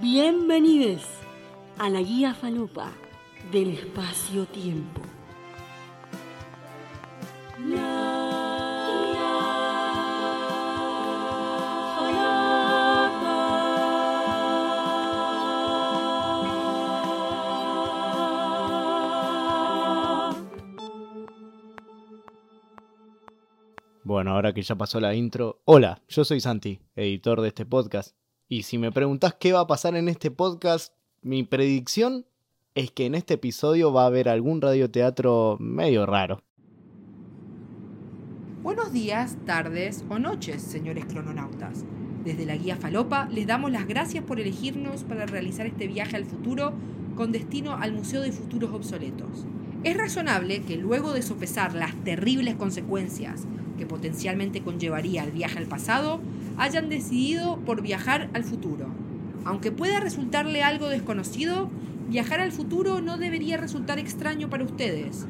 Bienvenidos a la guía falopa del espacio-tiempo. Bueno, ahora que ya pasó la intro, hola, yo soy Santi, editor de este podcast. Y si me preguntás qué va a pasar en este podcast, mi predicción es que en este episodio va a haber algún radioteatro medio raro. Buenos días, tardes o noches, señores crononautas. Desde la guía Falopa les damos las gracias por elegirnos para realizar este viaje al futuro con destino al Museo de Futuros Obsoletos. Es razonable que luego de sopesar las terribles consecuencias que potencialmente conllevaría el viaje al pasado, hayan decidido por viajar al futuro. Aunque pueda resultarle algo desconocido, viajar al futuro no debería resultar extraño para ustedes.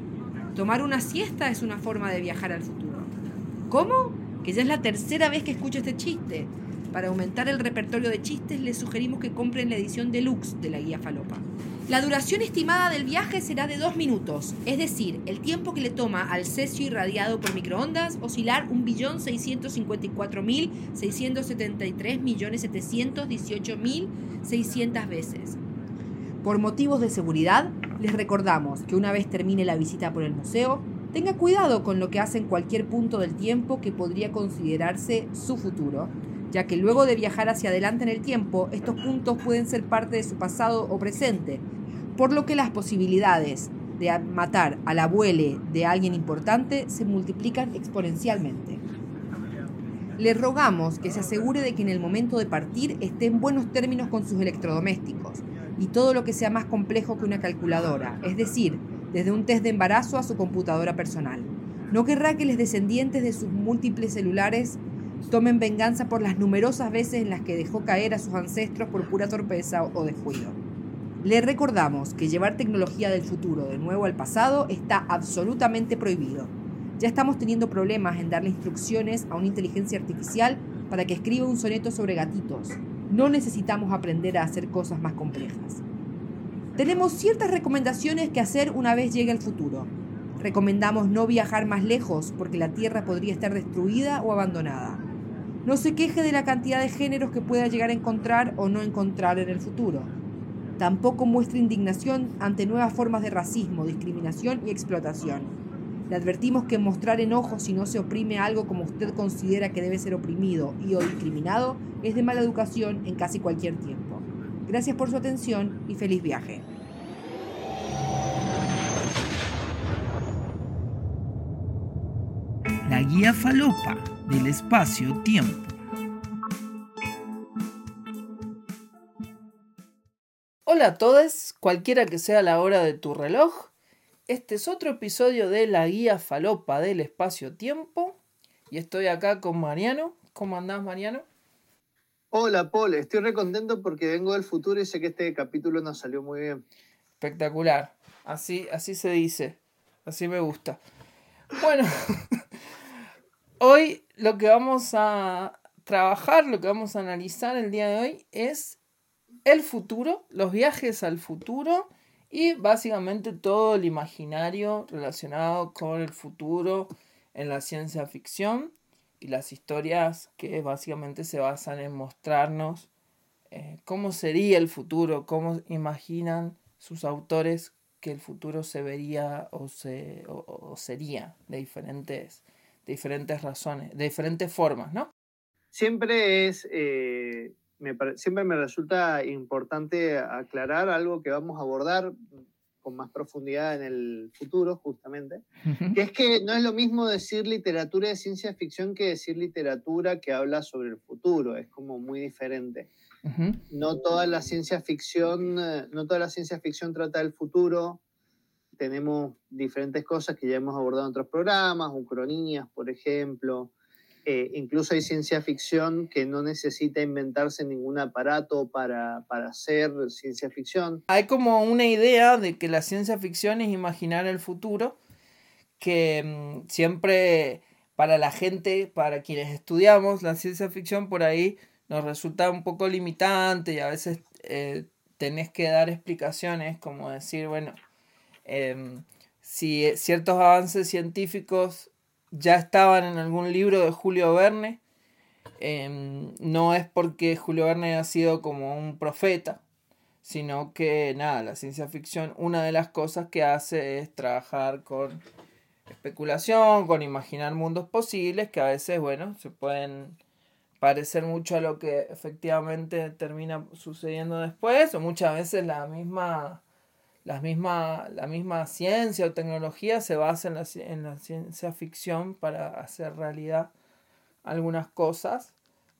Tomar una siesta es una forma de viajar al futuro. ¿Cómo? Que ya es la tercera vez que escucho este chiste. Para aumentar el repertorio de chistes les sugerimos que compren la edición deluxe de la guía Falopa. La duración estimada del viaje será de dos minutos, es decir, el tiempo que le toma al cesio irradiado por microondas oscilar 1.654.673.718.600 veces. Por motivos de seguridad, les recordamos que una vez termine la visita por el museo, tenga cuidado con lo que hace en cualquier punto del tiempo que podría considerarse su futuro, ya que luego de viajar hacia adelante en el tiempo, estos puntos pueden ser parte de su pasado o presente, por lo que las posibilidades de matar al abuelo de alguien importante se multiplican exponencialmente. Le rogamos que se asegure de que en el momento de partir esté en buenos términos con sus electrodomésticos y todo lo que sea más complejo que una calculadora, es decir, desde un test de embarazo a su computadora personal. No querrá que los descendientes de sus múltiples celulares tomen venganza por las numerosas veces en las que dejó caer a sus ancestros por pura torpeza o descuido. Le recordamos que llevar tecnología del futuro de nuevo al pasado está absolutamente prohibido. Ya estamos teniendo problemas en darle instrucciones a una inteligencia artificial para que escriba un soneto sobre gatitos. No necesitamos aprender a hacer cosas más complejas. Tenemos ciertas recomendaciones que hacer una vez llegue el futuro. Recomendamos no viajar más lejos porque la Tierra podría estar destruida o abandonada. No se queje de la cantidad de géneros que pueda llegar a encontrar o no encontrar en el futuro. Tampoco muestre indignación ante nuevas formas de racismo, discriminación y explotación. Le advertimos que mostrar enojo si no se oprime algo como usted considera que debe ser oprimido y o discriminado es de mala educación en casi cualquier tiempo. Gracias por su atención y feliz viaje. La guía falopa del espacio-tiempo. Hola a todos, cualquiera que sea la hora de tu reloj. Este es otro episodio de la guía falopa del espacio-tiempo. Y estoy acá con Mariano. ¿Cómo andás, Mariano? Hola, Paul. Estoy re contento porque vengo del futuro y sé que este capítulo nos salió muy bien. Espectacular. Así, así se dice. Así me gusta. Bueno, hoy lo que vamos a trabajar, lo que vamos a analizar el día de hoy es el futuro, los viajes al futuro y básicamente todo el imaginario relacionado con el futuro en la ciencia ficción y las historias que básicamente se basan en mostrarnos eh, cómo sería el futuro, cómo imaginan sus autores que el futuro se vería o, se, o, sería de diferentes, diferentes razones, de diferentes formas, ¿no? Siempre es eh, siempre me resulta importante aclarar algo que vamos a abordar con más profundidad en el futuro, justamente, que es que no es lo mismo decir literatura de ciencia ficción que decir literatura que habla sobre el futuro, es como muy diferente. No toda la ciencia ficción, eh, no toda la ciencia ficción trata del futuro. Tenemos diferentes cosas que ya hemos abordado en otros programas, ucronías, por ejemplo, eh, incluso hay ciencia ficción que no necesita inventarse ningún aparato para, para, hacer ciencia ficción. Hay como una idea de que la ciencia ficción es imaginar el futuro, que mm, siempre para la gente, para quienes estudiamos la ciencia ficción, por ahí nos resulta un poco limitante y a veces eh, tenés que dar explicaciones como decir, bueno, em, si ciertos avances científicos ya estaban en algún libro de Julio Verne, em, no es porque Julio Verne haya sido como un profeta, sino que nada, la ciencia ficción, una de las cosas que hace es trabajar con especulación, con imaginar mundos posibles que a veces, bueno, se pueden parecer mucho a lo que efectivamente termina sucediendo después, o muchas veces la misma, la misma, la misma ciencia o tecnología se basa en la, en la ciencia ficción para hacer realidad algunas cosas,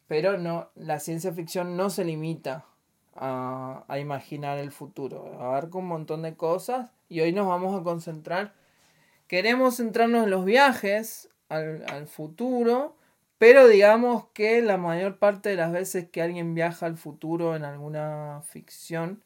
pero no, la ciencia ficción no se limita a, a imaginar el futuro, abarca un montón de cosas y hoy nos vamos a concentrar. Queremos centrarnos en los viajes al, futuro, pero digamos que la mayor parte de las veces que alguien viaja al futuro en alguna ficción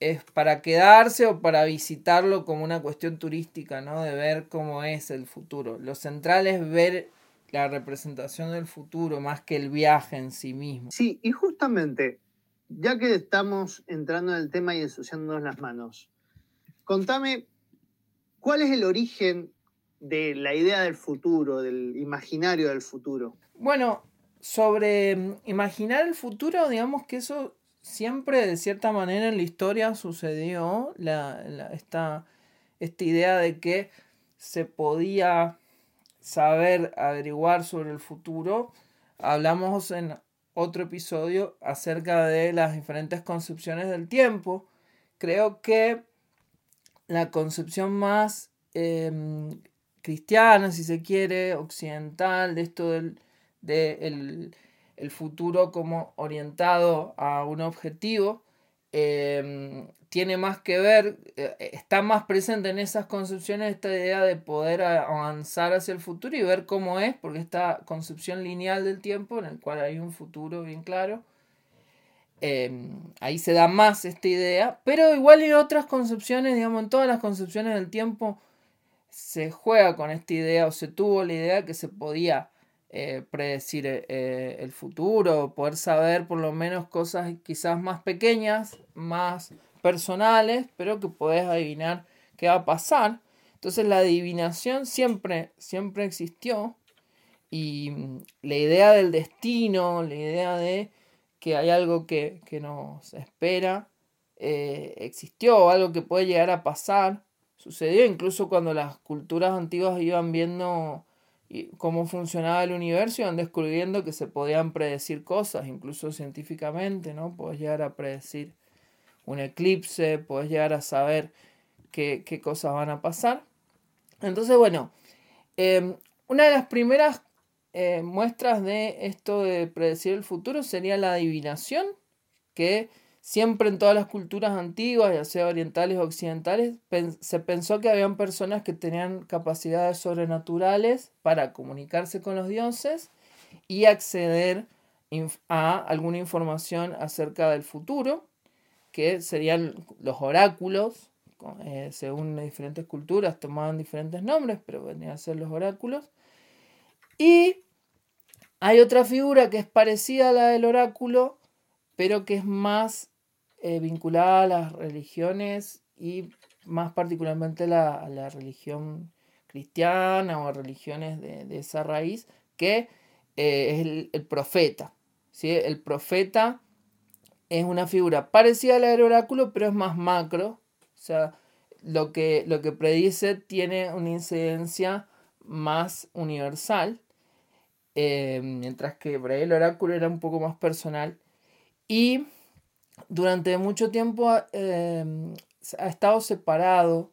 es para quedarse o para visitarlo como una cuestión turística, ¿no? De ver cómo es el futuro. Lo central es ver la representación del futuro más que el viaje en sí mismo. Sí, y justamente, ya que estamos entrando en el tema y ensuciándonos las manos, contame ¿Cuál es el origen de la idea del futuro, del imaginario del futuro? Bueno, sobre mm, imaginar el futuro, digamos que eso siempre de cierta manera en la historia sucedió, esta, esta idea de que se podía saber averiguar sobre el futuro. Hablamos en otro episodio acerca de las diferentes concepciones del tiempo. Creo que la concepción más em, cristiana, si se quiere, occidental, de esto del de el, futuro como orientado a un objetivo, em, tiene más que ver, eh, está más presente en esas concepciones esta idea de poder avanzar hacia el futuro y ver cómo es, porque esta concepción lineal del tiempo, en el cual hay un futuro bien claro, Em, ahí se da más esta idea, pero igual en otras concepciones, digamos, en todas las concepciones del tiempo se juega con esta idea o se tuvo la idea que se podía eh, predecir eh, eh, el futuro, poder saber por lo menos cosas quizás más pequeñas, más personales, pero que podés adivinar qué va a pasar. Entonces la adivinación siempre, siempre existió y mm, la idea del destino, la idea de que hay algo que, nos espera, existió, algo que puede llegar a pasar. Sucedió incluso cuando las culturas antiguas iban viendo cómo funcionaba el universo, iban descubriendo que se podían predecir cosas, incluso científicamente, ¿no? Puedes llegar a predecir un eclipse, puedes llegar a saber qué, cosas van a pasar. Entonces, bueno, em, una de las primeras eh, muestras de esto de predecir el futuro sería la adivinación, que siempre en todas las culturas antiguas, ya sea orientales o occidentales, se pensó que habían personas que tenían capacidades sobrenaturales para comunicarse con los dioses y acceder a alguna información acerca del futuro, que serían los oráculos, eh, según diferentes culturas tomaban diferentes nombres, pero venían a ser los oráculos. Y hay otra figura que es parecida a la del oráculo, pero que es más eh, vinculada a las religiones y más particularmente a la religión cristiana o a religiones de, esa raíz, que eh, es el, profeta. ¿sí? El profeta es una figura parecida a la del oráculo, pero es más macro. O sea, lo que, lo que predice tiene una incidencia más universal, eh, mientras que por el oráculo era un poco más personal. Y durante mucho tiempo eh, ha estado separado,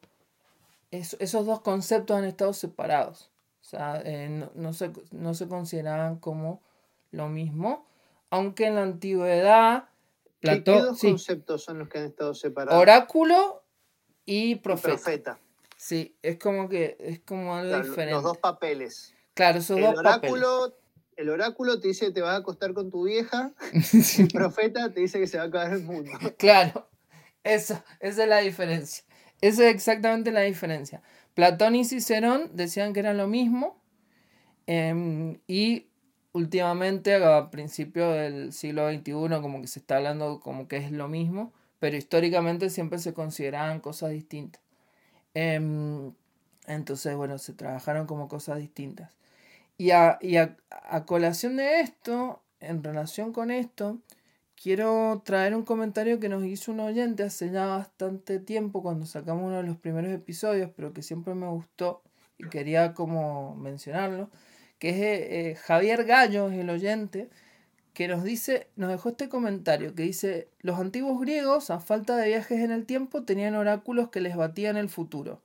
esos dos conceptos han estado separados. O sea, eh, no, se, no se consideraban como lo mismo, aunque en la antigüedad... ¿Qué, dos conceptos son los que han estado separados? Oráculo y profeta. profeta. Sí, es como que es como algo diferente. Los dos papeles. Claro, esos el dos oráculo, El oráculo te dice que te vas a acostar con tu vieja, el profeta te dice que se va a acabar el mundo. Claro, eso, esa es la diferencia. Esa es exactamente la diferencia. Platón y Cicerón decían que era lo mismo Em, y últimamente, a principios del siglo XXI, como que se está hablando como que es lo mismo, pero históricamente siempre se consideraban cosas distintas. Em, entonces, bueno, se trabajaron como cosas distintas. Y, a, y a, a, colación de esto, en relación con esto, quiero traer un comentario que nos hizo un oyente hace ya bastante tiempo cuando sacamos uno de los primeros episodios, pero que siempre me gustó y quería como mencionarlo, que es eh, eh, Javier Gallo, es el oyente, que nos dice, nos dejó este comentario que dice, los antiguos griegos, a falta de viajes en el tiempo, tenían oráculos que les batían el futuro.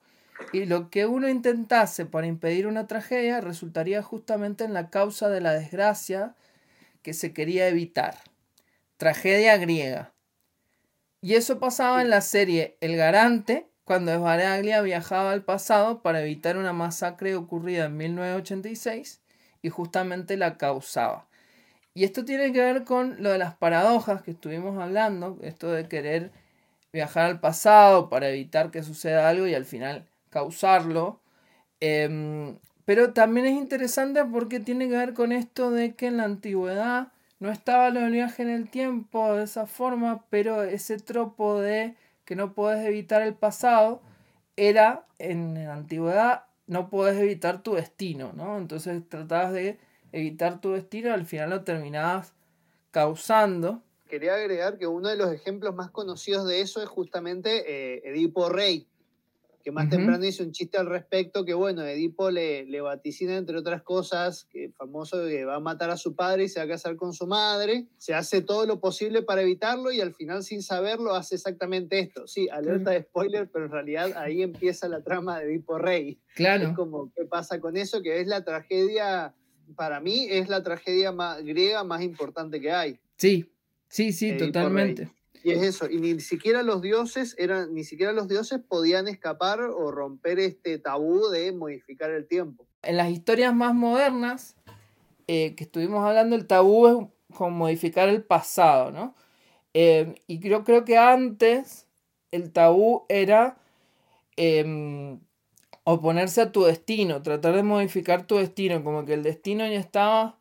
Y lo que uno intentase para impedir una tragedia resultaría justamente en la causa de la desgracia que se quería evitar. Tragedia griega. Y eso pasaba en la serie El Garante, cuando Esbaraglia viajaba al pasado para evitar una masacre ocurrida en 1986 y justamente la causaba. Y esto tiene que ver con lo de las paradojas que estuvimos hablando, esto de querer viajar al pasado para evitar que suceda algo y al final causarlo. Em, pero también es interesante porque tiene que ver con esto de que en la antigüedad no estaba lo del viaje en el tiempo de esa forma, pero ese tropo de que no puedes evitar el pasado era en la antigüedad no puedes evitar tu destino, ¿no? Entonces tratabas de evitar tu destino, al final lo terminabas causando. Quería agregar que uno de los ejemplos más conocidos de eso es justamente eh, Edipo Rey, que más temprano hizo un chiste al respecto, que bueno, Edipo le, le vaticina, entre otras cosas, que famoso que va a matar a su padre y se va a casar con su madre, se hace todo lo posible para evitarlo y al final sin saberlo hace exactamente esto. Sí, alerta de spoiler, pero en realidad ahí empieza la trama de Edipo Rey. Claro. Es como, ¿qué pasa con eso? Que es la tragedia para mí es la tragedia más, griega más importante que hay. Sí, sí, sí, totalmente. Y es eso, y ni siquiera los dioses eran, ni siquiera los dioses podían escapar o romper este tabú de modificar el tiempo. En las historias más modernas eh, que estuvimos hablando, el tabú es como modificar el pasado, ¿no? Eh, y yo creo que antes el tabú era em, oponerse a tu destino, tratar de modificar tu destino, como que el destino ya estaba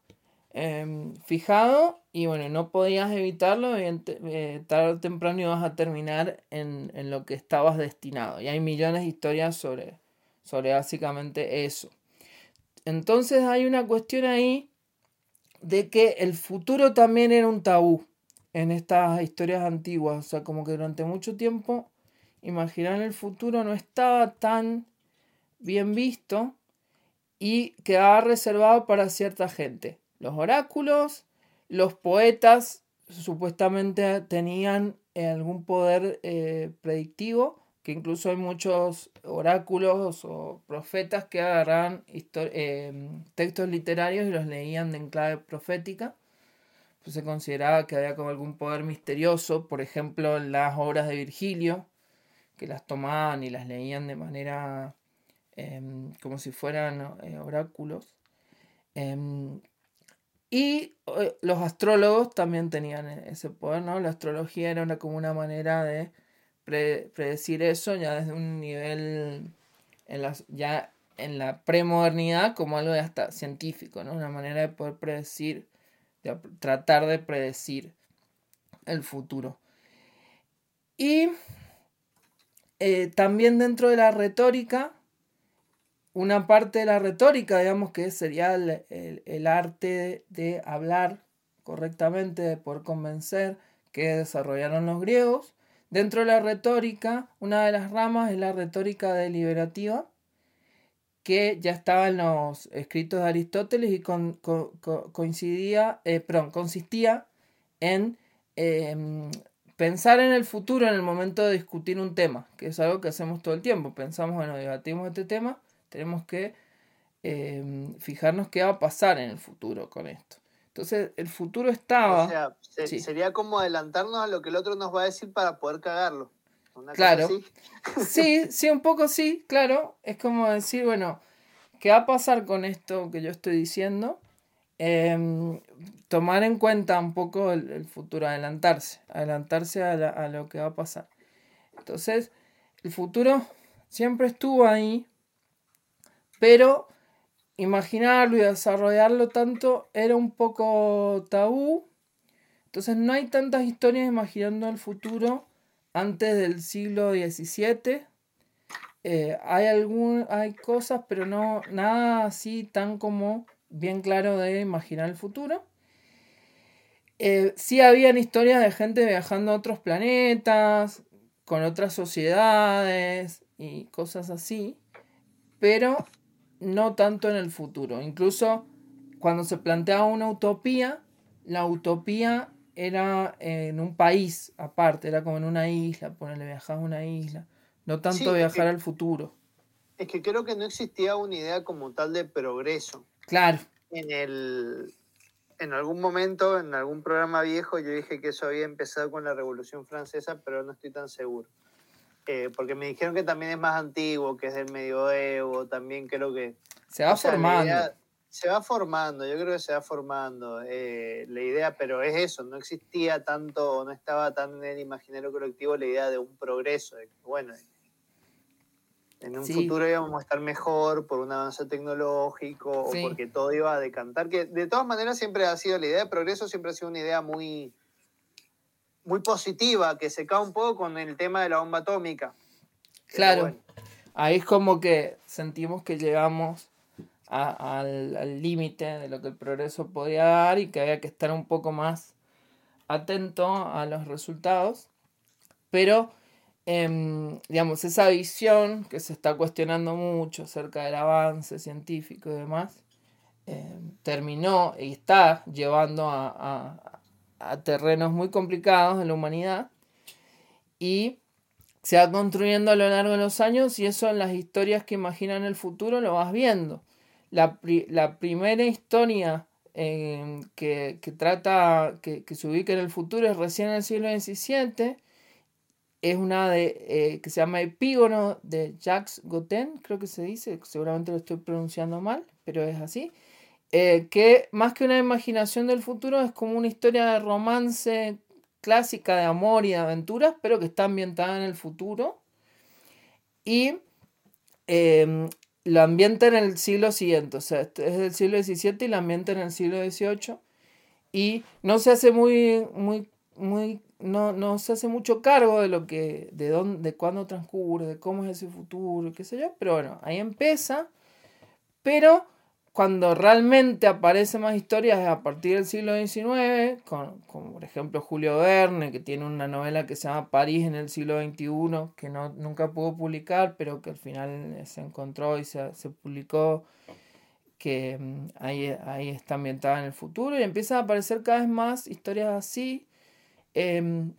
em, fijado y bueno, no podías evitarlo, eh, tarde o temprano ibas a terminar en, en, lo que estabas destinado. Y hay millones de historias sobre, sobre básicamente eso. Entonces hay una cuestión ahí de que el futuro también era un tabú en estas historias antiguas. O sea, como que durante mucho tiempo imaginar el futuro no estaba tan bien visto y quedaba reservado para cierta gente. Los oráculos, los poetas supuestamente tenían eh, algún poder eh, predictivo, que incluso hay muchos oráculos o profetas que agarraban eh, textos literarios y los leían en clave profética. Pues se consideraba que había como algún poder misterioso, por ejemplo, en las obras de Virgilio, que las tomaban y las leían de manera Em, como si fueran oráculos. Y eh, los astrólogos también tenían e-, ese poder, ¿no? La astrología era una, como una manera de predecir eso ya desde un nivel, en ya en la premodernidad, como algo de hasta científico, ¿no? Una manera de poder predecir, de tratar de predecir el futuro. Y eh, también dentro de la retórica, una parte de la retórica, digamos que sería el, arte de, hablar correctamente, de poder convencer, que desarrollaron los griegos. Dentro de la retórica, una de las ramas es la retórica deliberativa, que ya estaba en los escritos de Aristóteles y coincidía, eh, consistía en em, pensar en el futuro en el momento de discutir un tema, que es algo que hacemos todo el tiempo. Pensamos, bueno, debatimos este tema tenemos que em, fijarnos qué va a pasar en el futuro con esto. Entonces, el futuro estaba... O sea, sería como adelantarnos a lo que el otro nos va a decir para poder cagarlo. claro. Sí, sí, un poco sí, claro. Es como decir, bueno, ¿qué va a pasar con esto que yo estoy diciendo? Em, tomar en cuenta un poco el, futuro, adelantarse, adelantarse a, a lo que va a pasar. Entonces, el futuro siempre estuvo ahí, pero imaginarlo y desarrollarlo tanto era un poco tabú. Entonces no hay tantas historias imaginando el futuro antes del siglo XVII. Eh, hay, algún, hay cosas, pero no nada así tan como bien claro de imaginar el futuro. Eh, sí habían historias de gente viajando a otros planetas, con otras sociedades y cosas así, pero no tanto en el futuro. Incluso cuando se planteaba una utopía, la utopía era en un país aparte, era como en una isla, ponerle viajar a una isla, no tanto viajar al futuro. Es que creo que no existía una idea como tal de progreso. Claro. En el, en algún momento, en algún programa viejo, yo dije que eso había empezado con la Revolución Francesa, pero no estoy tan seguro. Eh, porque me dijeron que también es más antiguo, que es del medioevo, también creo que... Se va formando. se va formando, yo creo que se va formando eh, la idea, pero es eso, no existía tanto, no estaba tan en el imaginario colectivo la idea de un progreso, de que, bueno, en un futuro íbamos a estar mejor por un avance tecnológico o porque todo iba a decantar, que de todas maneras siempre ha sido la idea de progreso, siempre ha sido una idea muy, muy positiva, que se cae un poco con el tema de la bomba atómica. Claro, ahí es como que sentimos que llegamos al límite de lo que el progreso podía dar y que había que estar un poco más atento a los resultados, pero Em, digamos, esa visión que se está cuestionando mucho acerca del avance científico y demás, em, terminó y está llevando a, terrenos muy complicados en la humanidad y se va construyendo a lo largo de los años y eso en las historias que imaginan el futuro lo vas viendo. La, primera historia em, que, trata, que, que, se ubica en el futuro es recién en el siglo XVII es una de, eh, que se llama Epígono de Jacques Goten, creo que se dice, seguramente lo estoy pronunciando mal, pero es así, eh, que más que una imaginación del futuro es como una historia de romance clásica de amor y de aventuras, pero que está ambientada en el futuro. Y eh, lo ambienta en el siglo siguiente, o sea, es del siglo XVII y lo ambienta en el siglo XVIII. Y no se hace muy, muy, muy no, se hace mucho cargo de lo que, de dónde, de cuándo transcurre, de cómo es ese futuro, qué sé yo, pero bueno, ahí empieza, pero cuando realmente aparecen más historias es a partir del siglo XIX, con, como por ejemplo Julio Verne, que tiene una novela que se llama París en el siglo XXI, que no, nunca pudo publicar, pero que al final se encontró y se, publicó, que mm, ahí, ahí está ambientada en el futuro, y empiezan a aparecer cada vez más historias así, Em,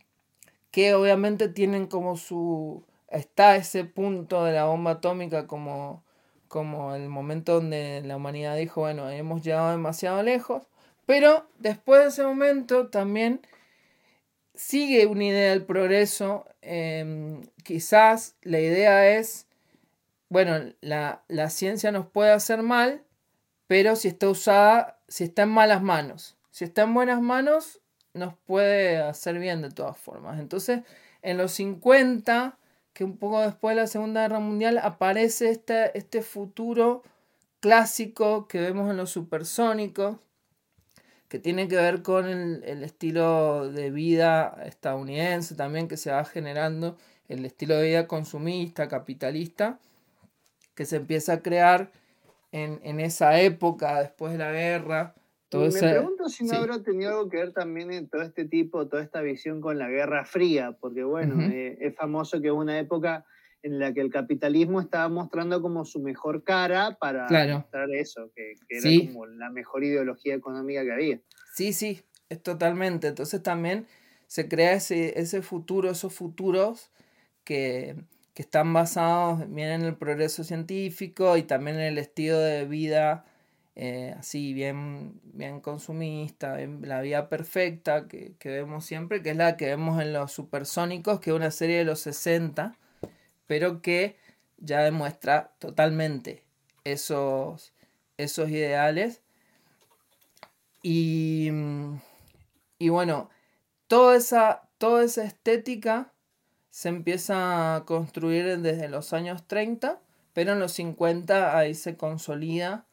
que obviamente tienen como su... Está ese punto de la bomba atómica como, como el momento donde la humanidad dijo, bueno, hemos llegado demasiado lejos, pero después de ese momento también sigue una idea del progreso. Em, quizás la idea es, bueno, la, la, ciencia nos puede hacer mal, pero si está usada, si está en malas manos. Si está en buenas manos, nos puede hacer bien de todas formas. Entonces, en los 50, que un poco después de la Segunda Guerra Mundial, aparece este, este futuro clásico que vemos en los supersónicos, que tiene que ver con el, el, estilo de vida estadounidense también que se va generando, el estilo de vida consumista, capitalista, que se empieza a crear en, en esa época, después de la guerra, me pregunto si no habrá tenido algo que ver también en todo este tipo, toda esta visión con la Guerra Fría, porque bueno, eh, es famoso que hubo una época en la que el capitalismo estaba mostrando como su mejor cara para mostrar eso, que, era como la mejor ideología económica que había. Sí, sí, es totalmente. Entonces también se crea ese, ese futuro, esos futuros que, que están basados bien en el progreso científico y también en el estilo de vida eh, así bien, bien consumista, la vida perfecta que, vemos siempre, que es la que vemos en los supersónicos, que es una serie de los 60, pero que ya demuestra totalmente esos, esos ideales. Y, y bueno, toda esa, toda esa estética se empieza a construir desde los años 30, pero en los 50 ahí se consolida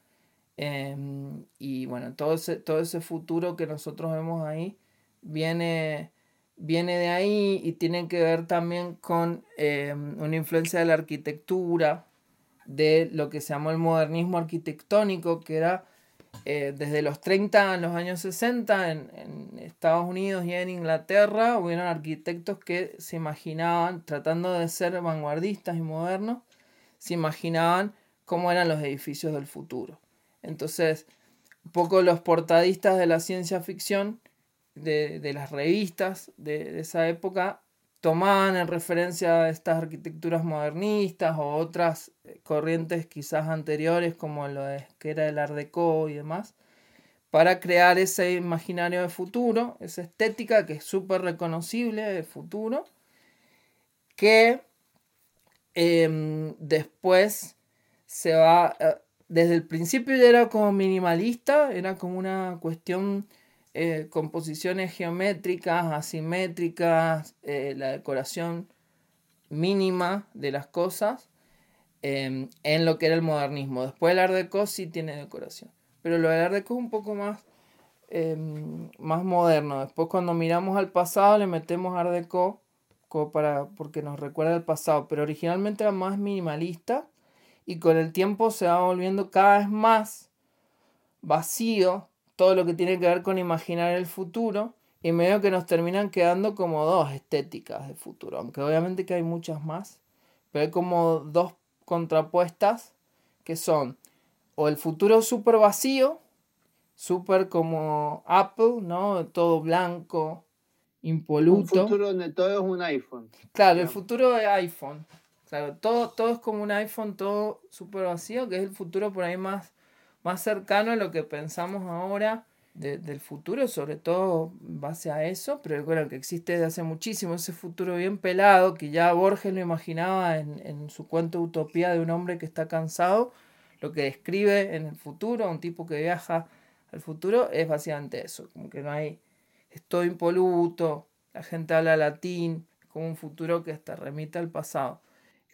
Em, y bueno, todo ese, todo ese futuro que nosotros vemos ahí viene, viene de ahí y tiene que ver también con em, una influencia de la arquitectura, de lo que se llamó el modernismo arquitectónico, que era eh, desde los 30 a los años 60 en, en, Estados Unidos y en Inglaterra hubieron arquitectos que se imaginaban, tratando de ser vanguardistas y modernos, se imaginaban cómo eran los edificios del futuro. Entonces, un poco los portadistas de la ciencia ficción, de, de las revistas de, de, esa época, tomaban en referencia estas arquitecturas modernistas o otras eh, corrientes quizás anteriores como lo de, que era el Art Deco y demás, para crear ese imaginario de futuro, esa estética que es súper reconocible de futuro, que eh, después se va, eh, desde el principio ya era como minimalista, era como una cuestión eh, composiciones geométricas, asimétricas, eh, la decoración mínima de las cosas eh, en lo que era el modernismo. Después el Art Deco sí tiene decoración, pero lo del Art Deco es un poco más, em, más moderno. Después cuando miramos al pasado le metemos Art Deco como para, porque nos recuerda el pasado, pero originalmente era más minimalista y con el tiempo se va volviendo cada vez más vacío todo lo que tiene que ver con imaginar el futuro y medio que nos terminan quedando como dos estéticas de futuro, aunque obviamente que hay muchas más, pero hay como dos contrapuestas que son o el futuro súper vacío, súper como Apple, ¿no? Todo blanco, impoluto. Un futuro donde todo es un iPhone. Claro, el futuro de iPhone. Claro, todo, todo es como un iPhone, todo súper vacío, que es el futuro por ahí más más cercano a lo que pensamos ahora de, del futuro, sobre todo en base a eso, pero bueno, que existe desde hace muchísimo, ese futuro bien pelado, que ya Borges lo imaginaba en, en su cuento Utopía de un hombre que está cansado, lo que describe en el futuro, un tipo que viaja al futuro, es básicamente eso, como que no hay, es todo impoluto, la gente habla latín, como un futuro que hasta remite al pasado.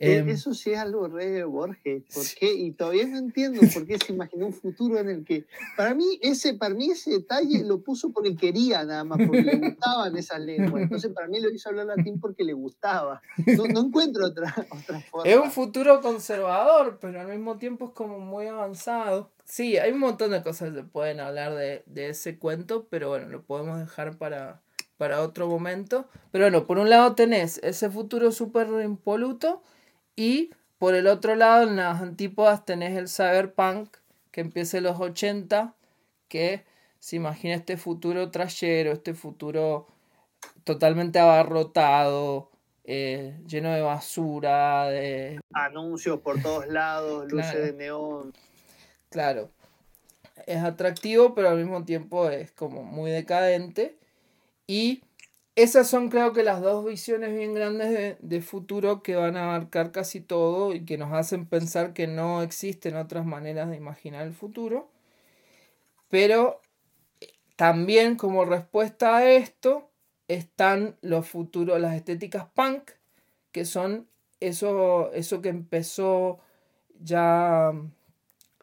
Eh, eso sí es algo re de Borges. ¿Por qué? Y todavía no entiendo por qué se imaginó un futuro en el que. Para mí, ese, para mí ese detalle lo puso porque quería nada más, porque le gustaban esas lenguas. Entonces, para mí lo hizo hablar latín porque le gustaba. No, no encuentro otra, otra forma. Es un futuro conservador, pero al mismo tiempo es como muy avanzado. Sí, hay un montón de cosas que se pueden hablar de, de ese cuento, pero bueno, lo podemos dejar para, para otro momento. Pero bueno, por un lado tenés ese futuro súper impoluto y por el otro lado, en las antípodas tenés el cyberpunk que empieza en los 80, que se imagina este futuro trayero, este futuro totalmente abarrotado, eh, lleno de basura, de... Anuncios por todos lados, luces claro. de neón. Claro. Es atractivo, pero al mismo tiempo es como muy decadente. Y esas son creo que las dos visiones bien grandes de, de, futuro que van a abarcar casi todo y que nos hacen pensar que no existen otras maneras de imaginar el futuro. Pero eh, también como respuesta a esto están los futuros, las estéticas punk, que son eso, eso que empezó ya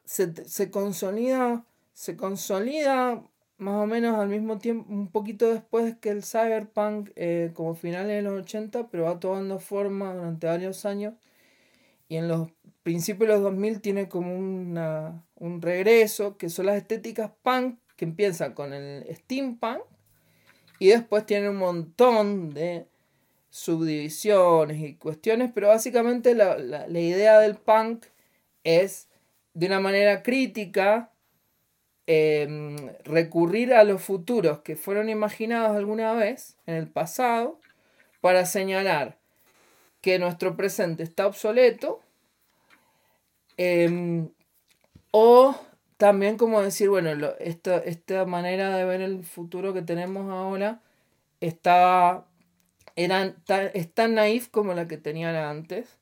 se, se consolida, se consolida más o menos al mismo tiempo, un poquito después que el cyberpunk, eh, como finales de los 80, pero va tomando forma durante varios años. Y en los principios de los 2000 tiene como una, un regreso, que son las estéticas punk, que empiezan con el steampunk, y después tiene un montón de subdivisiones y cuestiones, pero básicamente la, la, la idea del punk es de una manera crítica eh, recurrir a los futuros que fueron imaginados alguna vez en el pasado para señalar que nuestro presente está obsoleto eh, o también como decir, bueno, esta, esta manera de ver el futuro que tenemos ahora está, era, es tan naif como la que tenían antes.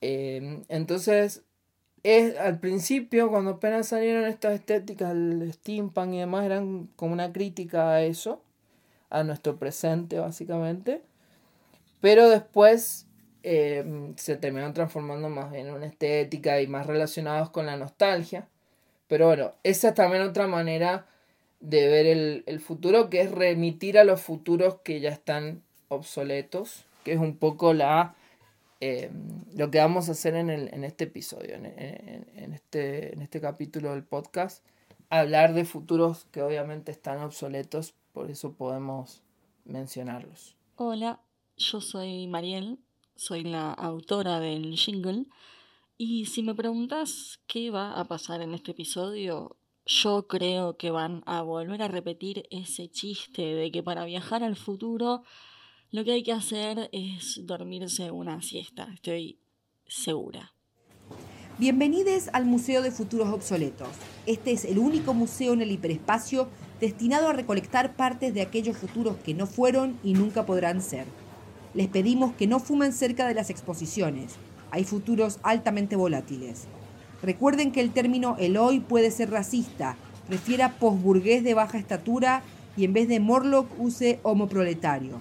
Eh, entonces, es, al principio, cuando apenas salieron estas estéticas, el steampunk y demás, eran como una crítica a eso, a nuestro presente básicamente, pero después eh, se terminaron transformando más en una estética y más relacionados con la nostalgia, Pero bueno, esa es también otra manera de ver el, el futuro, que es remitir a los futuros que ya están obsoletos, que es un poco la eh, lo que vamos a hacer en, el, en este episodio, en, en, este, en este capítulo del podcast, hablar de futuros que obviamente están obsoletos, por eso podemos mencionarlos. Hola, yo soy Mariel, soy la autora del jingle, y si me preguntas qué va a pasar en este episodio, yo creo que van a volver a repetir ese chiste de que para viajar al futuro lo que hay que hacer es dormirse una siesta, estoy segura. Bienvenidos al Museo de Futuros Obsoletos. Este es el único museo en el hiperespacio destinado a recolectar partes de aquellos futuros que no fueron y nunca podrán ser. Les pedimos que no fumen cerca de las exposiciones. Hay futuros altamente volátiles. Recuerden que el término el hoy puede ser racista, refiere a posburgués de baja estatura y en vez de Morlock use homoproletario.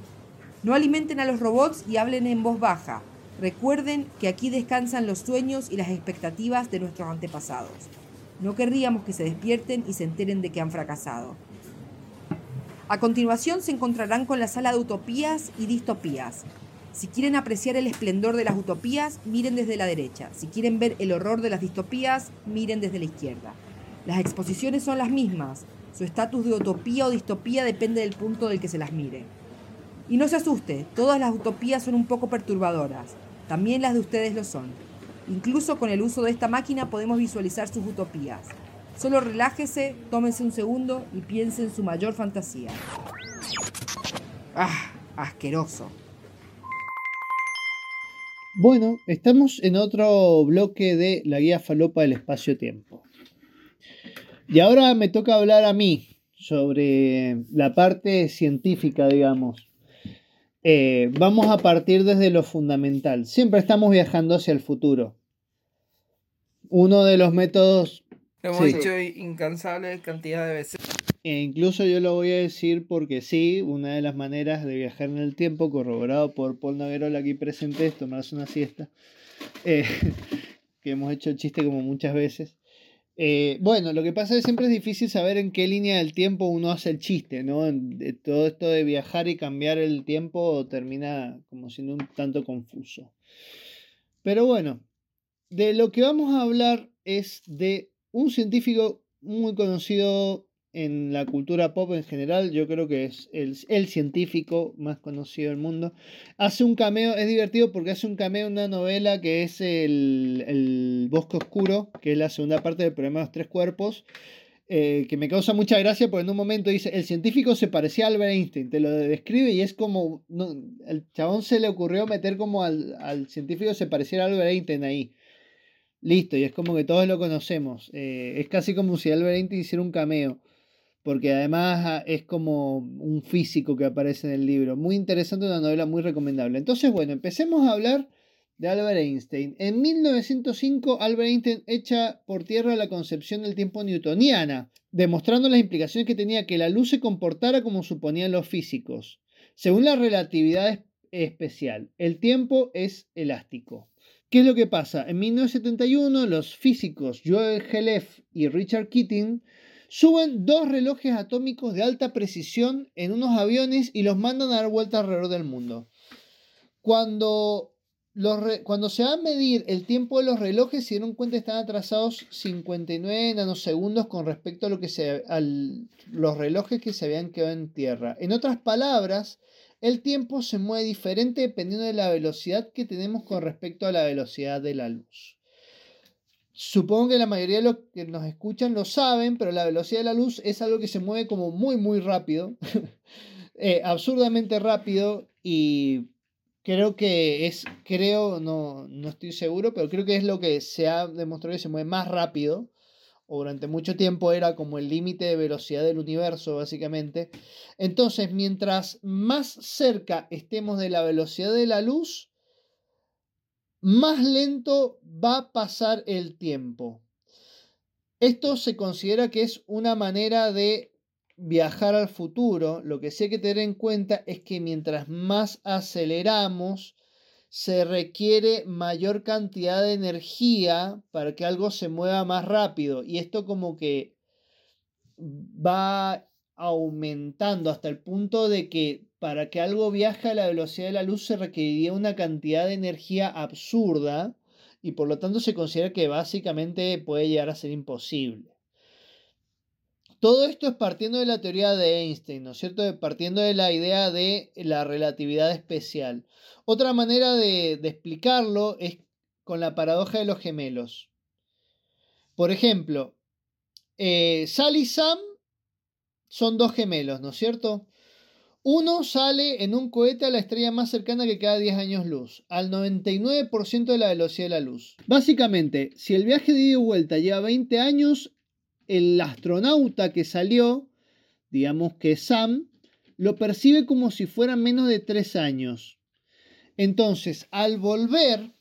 No alimenten a los robots y hablen en voz baja. Recuerden que aquí descansan los sueños y las expectativas de nuestros antepasados. No querríamos que se despierten y se enteren de que han fracasado. A continuación se encontrarán con la sala de utopías y distopías. Si quieren apreciar el esplendor de las utopías, miren desde la derecha. Si quieren ver el horror de las distopías, miren desde la izquierda. Las exposiciones son las mismas. Su estatus de utopía o distopía depende del punto del que se las mire. Y no se asuste, todas las utopías son un poco perturbadoras. También las de ustedes lo son. Incluso con el uso de esta máquina podemos visualizar sus utopías. Solo relájese, tómese un segundo y piense en su mayor fantasía. ¡Ah! Asqueroso. Bueno, estamos en otro bloque de la guía falopa del espacio-tiempo. Y ahora me toca hablar a mí sobre la parte científica, digamos. Eh, vamos a partir desde lo fundamental. Siempre estamos viajando hacia el futuro. Uno de los métodos... Lo hemos dicho incansable cantidad de veces. E incluso yo lo voy a decir porque sí, una de las maneras de viajar en el tiempo, corroborado por Paul Naguerola aquí presente, es tomarse una siesta. Eh, que hemos hecho el chiste como muchas veces. Eh, bueno, lo que pasa es que siempre es difícil saber en qué línea del tiempo uno hace el chiste, ¿no? todo esto de viajar y cambiar el tiempo termina como siendo un tanto confuso. Pero bueno, de lo que vamos a hablar es de un científico muy conocido en la cultura pop en general, yo creo que es el, el, científico más conocido del mundo. Hace un cameo, es divertido porque hace un cameo en una novela que es el, el Bosque Oscuro, que es la segunda parte del problema de los tres cuerpos, eh, que me causa mucha gracia porque en un momento dice, el científico se parecía a Albert Einstein, te lo describe y es como, no, el chabón se le ocurrió meter como al, al científico se pareciera a Albert Einstein ahí. Listo, y es como que todos lo conocemos. Eh, es casi como si Albert Einstein hiciera un cameo porque además ah, es como un físico que aparece en el libro. Muy interesante, una novela muy recomendable. Entonces, bueno, empecemos a hablar de Albert Einstein. En 1905, Albert Einstein echa por tierra la concepción del tiempo newtoniana, demostrando las implicaciones que tenía que la luz se comportara como suponían los físicos. Según la relatividad especial, el tiempo es elástico. ¿Qué es lo que pasa? En 1971, los físicos Joel Helef y Richard Keating Suben dos relojes atómicos de alta precisión en unos aviones y los mandan a dar vuelta alrededor del mundo. Cuando, se va a medir el tiempo de los relojes, se dieron cuenta que están atrasados 59 nanosegundos con respecto a, lo que se, a los relojes que se habían quedado en tierra. En otras palabras, el tiempo se mueve diferente dependiendo de la velocidad que tenemos con respecto a la velocidad de la luz. Supongo que la mayoría de los que nos escuchan lo saben, pero la velocidad de la luz es algo que se mueve como muy, muy rápido, eh, absurdamente rápido y creo que es, creo, no, no estoy seguro, pero creo que es lo que se ha demostrado que se mueve más rápido, o durante mucho tiempo era como el límite de velocidad del universo, básicamente. Entonces, mientras más cerca estemos de la velocidad de la luz, más lento va a pasar el tiempo. Esto se considera que es una manera de viajar al futuro. Lo que sí hay que tener en cuenta es que mientras más aceleramos, se requiere mayor cantidad de energía para que algo se mueva más rápido. Y esto como que va aumentando hasta el punto de que para que algo viaje a la velocidad de la luz se requeriría una cantidad de energía absurda y por lo tanto se considera que básicamente puede llegar a ser imposible. Todo esto es partiendo de la teoría de Einstein, ¿no es cierto? Partiendo de la idea de la relatividad especial. Otra manera de, explicarlo es con la paradoja de los gemelos. Por ejemplo, eh, Sal y Sam son dos gemelos, ¿no es cierto? Uno sale en un cohete a la estrella más cercana que cada 10 años luz, al 99% de la velocidad de la luz. Básicamente, si el viaje de ida y vuelta lleva 20 años, el astronauta que salió, digamos que Sam, lo percibe como si fueran menos de tres años. Entonces, al volver,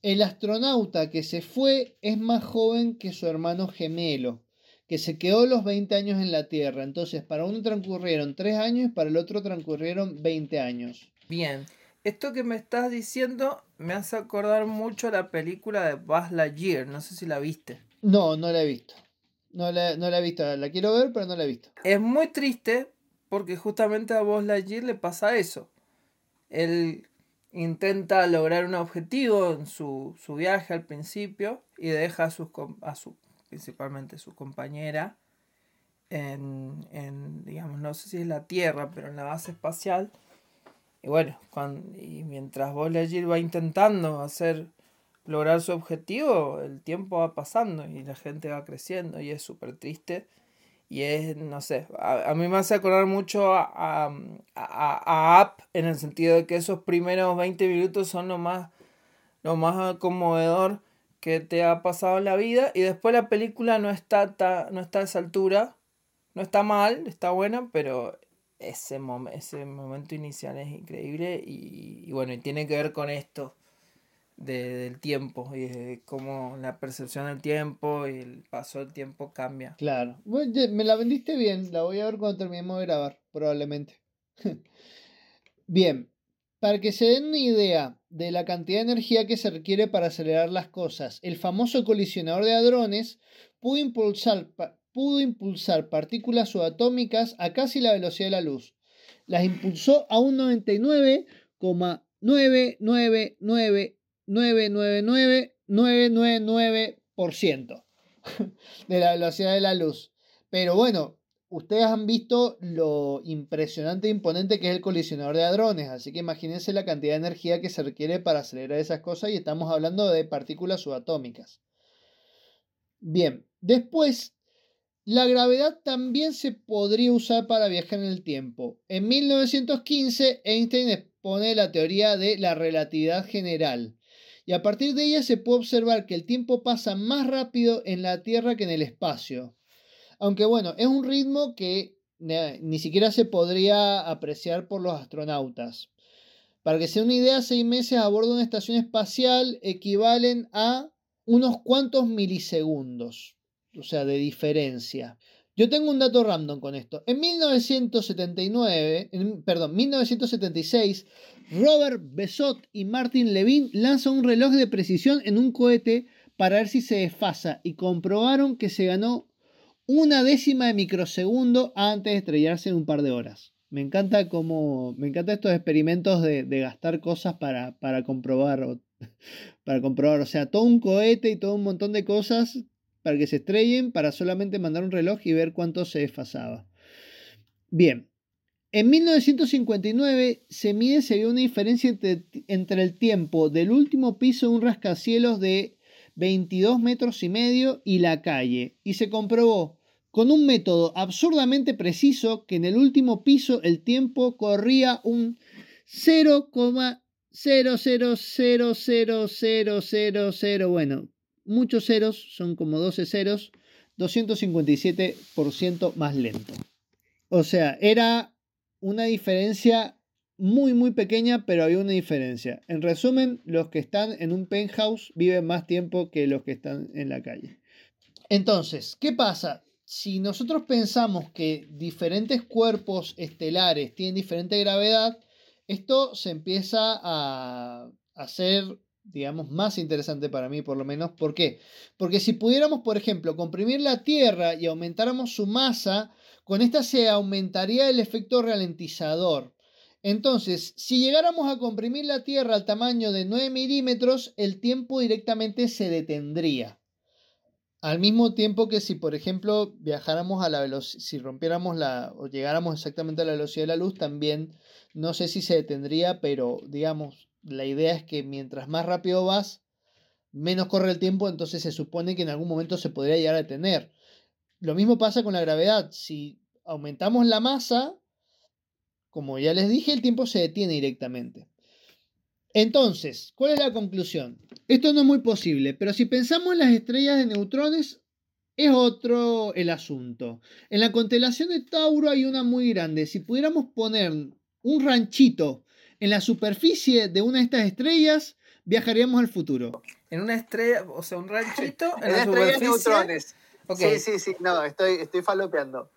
el astronauta que se fue es más joven que su hermano gemelo, que se quedó los 20 años en la Tierra. Entonces, para uno transcurrieron tres años y para el otro transcurrieron 20 años. Bien, esto que me estás diciendo me hace acordar mucho a la película de Buzz Lightyear, no sé si la viste. No, no la he visto. No la, he visto, la quiero ver, pero no la he visto. Es muy triste porque justamente a Buzz Lightyear le pasa eso. Él intenta lograr un objetivo en su, viaje al principio y deja a, sus, a su, principalmente su compañera en, en, digamos, no sé si es la Tierra, pero en la base espacial. Y bueno, cuando, y mientras Buzz Lightyear va intentando hacer lograr su objetivo, el tiempo va pasando y la gente va creciendo y es súper triste. Y es, no sé, a, mí me hace acordar mucho a, a, a, App en el sentido de que esos primeros 20 minutos son lo más, lo más conmovedor que te ha pasado en la vida y después la película no está, no está a esa altura, no está mal, está buena, pero ese, ese momento inicial es increíble y, bueno, y tiene que ver con esto del tiempo y de cómo la percepción del tiempo y el paso del tiempo cambia. Claro. me la vendiste bien, la voy a ver cuando terminemos de grabar, probablemente. bien, para que se den una idea de la cantidad de energía que se requiere para acelerar las cosas, el famoso colisionador de hadrones pudo impulsar, pudo impulsar partículas subatómicas a casi la velocidad de la luz. Las impulsó a un 99,999 999 de la velocidad de la luz. Pero bueno, ustedes han visto lo impresionante e imponente que es el colisionador de hadrones, así que imagínense la cantidad de energía que se requiere para acelerar esas cosas y estamos hablando de partículas subatómicas. Bien, después, la gravedad también se podría usar para viajar en el tiempo. En 1915, Einstein expone la teoría de la relatividad general y a partir de ella se puede observar que el tiempo pasa más rápido en la Tierra que en el espacio. Aunque bueno, es un ritmo que ni siquiera se podría apreciar por los astronautas. Para que sea una idea, seis meses a bordo de una estación espacial equivalen a unos cuantos milisegundos, o sea, de diferencia. Yo tengo un dato random con esto. En 1979, en, perdón, 1976, Robert Besot y Martin Levin lanzan un reloj de precisión en un cohete para ver si se desfasa y comprobaron que se ganó una décima de microsegundo antes de estrellarse en un par de horas. Me encanta cómo, me encanta estos experimentos de, gastar cosas para, para comprobar, para comprobar, o sea, todo un cohete y todo un montón de cosas para que se estrellen para solamente mandar un reloj y ver cuánto se desfasaba. Bien, en 1959 se mide si había una diferencia entre, el tiempo del último piso de un rascacielos de 22 metros y medio y la calle, y se comprobó con un método absurdamente preciso que en el último piso el tiempo corría un 0,000000, bueno, muchos ceros, son como 12 ceros, 257% más lento. O sea, era una diferencia muy muy pequeña, pero había una diferencia. En resumen, los que están en un penthouse viven más tiempo que los que están en la calle. Entonces, ¿qué pasa? Si nosotros pensamos que diferentes cuerpos estelares tienen diferente gravedad, esto se empieza a hacer, digamos, más interesante para mí, por lo menos. ¿Por qué? Porque si pudiéramos, por ejemplo, comprimir la Tierra y aumentáramos su masa, con esta se aumentaría el efecto ralentizador. Entonces, si llegáramos a comprimir la Tierra al tamaño de 9 milímetros, el tiempo directamente se detendría. Al mismo tiempo que si, por ejemplo, viajáramos a la velocidad, si rompiéramos la, o llegáramos exactamente a la velocidad de la luz, también no sé si se detendría, pero digamos, la idea es que mientras más rápido vas, menos corre el tiempo, entonces se supone que en algún momento se podría llegar a detener. Lo mismo pasa con la gravedad. Si aumentamos la masa, como ya les dije, el tiempo se detiene directamente. Entonces, ¿cuál es la conclusión? Esto no es muy posible, pero si pensamos en las estrellas de neutrones, es otro el asunto. En la constelación de Tauro hay una muy grande. Si pudiéramos poner un ranchito en la superficie de una de estas estrellas, viajaríamos al futuro. En una estrella, o sea, un ranchito en, la, la estrella de superficie. neutrones. Sí, sí, sí. No, estoy, estoy falopeando.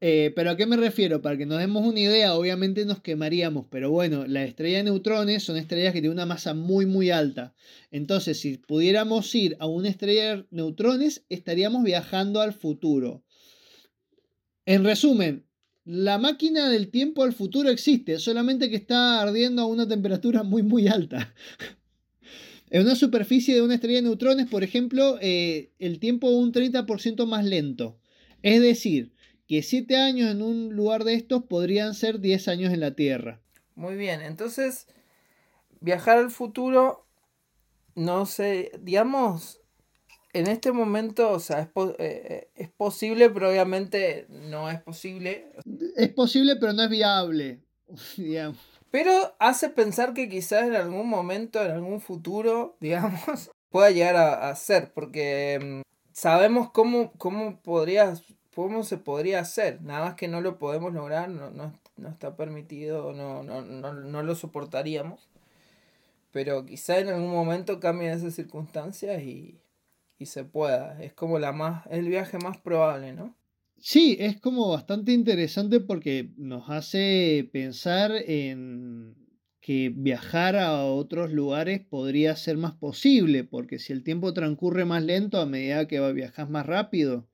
Eh, pero ¿a qué me refiero? Para que nos demos una idea, obviamente nos quemaríamos, pero bueno, las estrellas de neutrones son estrellas que tienen una masa muy muy alta. Entonces, si pudiéramos ir a una estrella de neutrones, estaríamos viajando al futuro. En resumen, la máquina del tiempo al futuro existe, solamente que está ardiendo a una temperatura muy muy alta. En una superficie de una estrella de neutrones, por ejemplo, eh, el tiempo un 30% más lento. Es decir, que 7 años en un lugar de estos podrían ser 10 años en la Tierra. Muy bien, entonces viajar al futuro, no sé, digamos, en este momento, o sea, es, po- eh, es posible, pero obviamente no es posible. Es posible, pero no es viable. digamos. Pero hace pensar que quizás en algún momento, en algún futuro, digamos, pueda llegar a, a ser, porque mm, sabemos cómo, cómo podría, cómo se podría hacer, nada más que no lo podemos lograr, no, no, no está permitido, no, no, no, no lo soportaríamos. Pero quizá en algún momento cambien esas circunstancias y, y se pueda. Es como la más, el viaje más probable, ¿no? Sí, es como bastante interesante porque nos hace pensar en que viajar a otros lugares podría ser más posible, porque si el tiempo transcurre más lento a medida que viajas más rápido.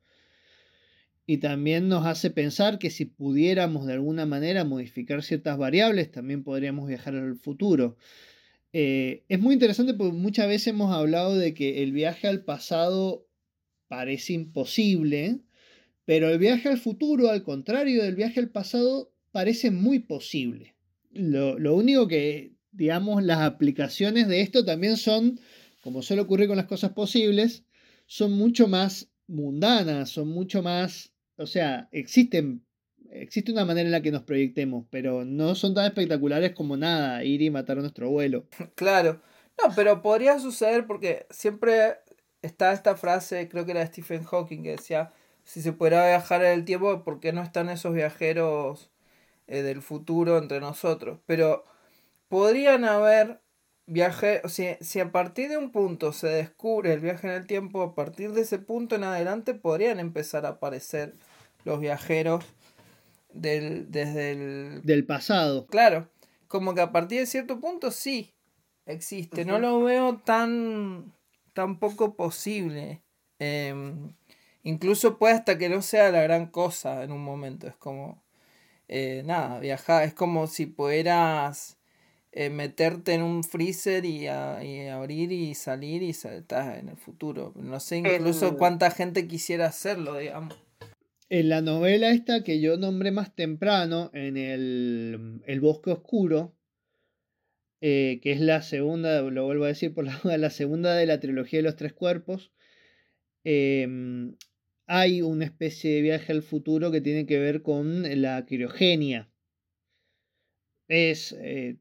Y también nos hace pensar que si pudiéramos de alguna manera modificar ciertas variables, también podríamos viajar al futuro. Eh, es muy interesante porque muchas veces hemos hablado de que el viaje al pasado parece imposible, pero el viaje al futuro, al contrario del viaje al pasado, parece muy posible. Lo, lo único que, digamos, las aplicaciones de esto también son, como suele ocurrir con las cosas posibles, son mucho más mundanas, son mucho más, o sea, existen, existe una manera en la que nos proyectemos, pero no son tan espectaculares como nada, ir y matar a nuestro abuelo. Claro. No, pero podría suceder porque siempre está esta frase, creo que era de Stephen Hawking, que decía, si se pudiera viajar en el tiempo, ¿por qué no están esos viajeros eh, del futuro entre nosotros? Pero podrían haber viajes, o sea, si a partir de un punto se descubre el viaje en el tiempo, a partir de ese punto en adelante podrían empezar a aparecer los viajeros del, desde el Del pasado. Claro, como que a partir de cierto punto sí existe. No lo veo tan, tan poco posible. Em, incluso puede hasta que no sea la gran cosa en un momento. Es como, eh, nada, viajar. Es como si pudieras eh, meterte en un freezer y, a- y abrir y salir y sa- estás en el futuro. No sé incluso El- cuánta gente quisiera hacerlo, digamos. En la novela esta que yo nombré más temprano, en el, el Bosque Oscuro, eh, que es la segunda, lo vuelvo a decir por la duda, la segunda de la trilogía de los tres cuerpos, em, hay una especie de viaje al futuro que tiene que ver con la criogenia. Es, eh,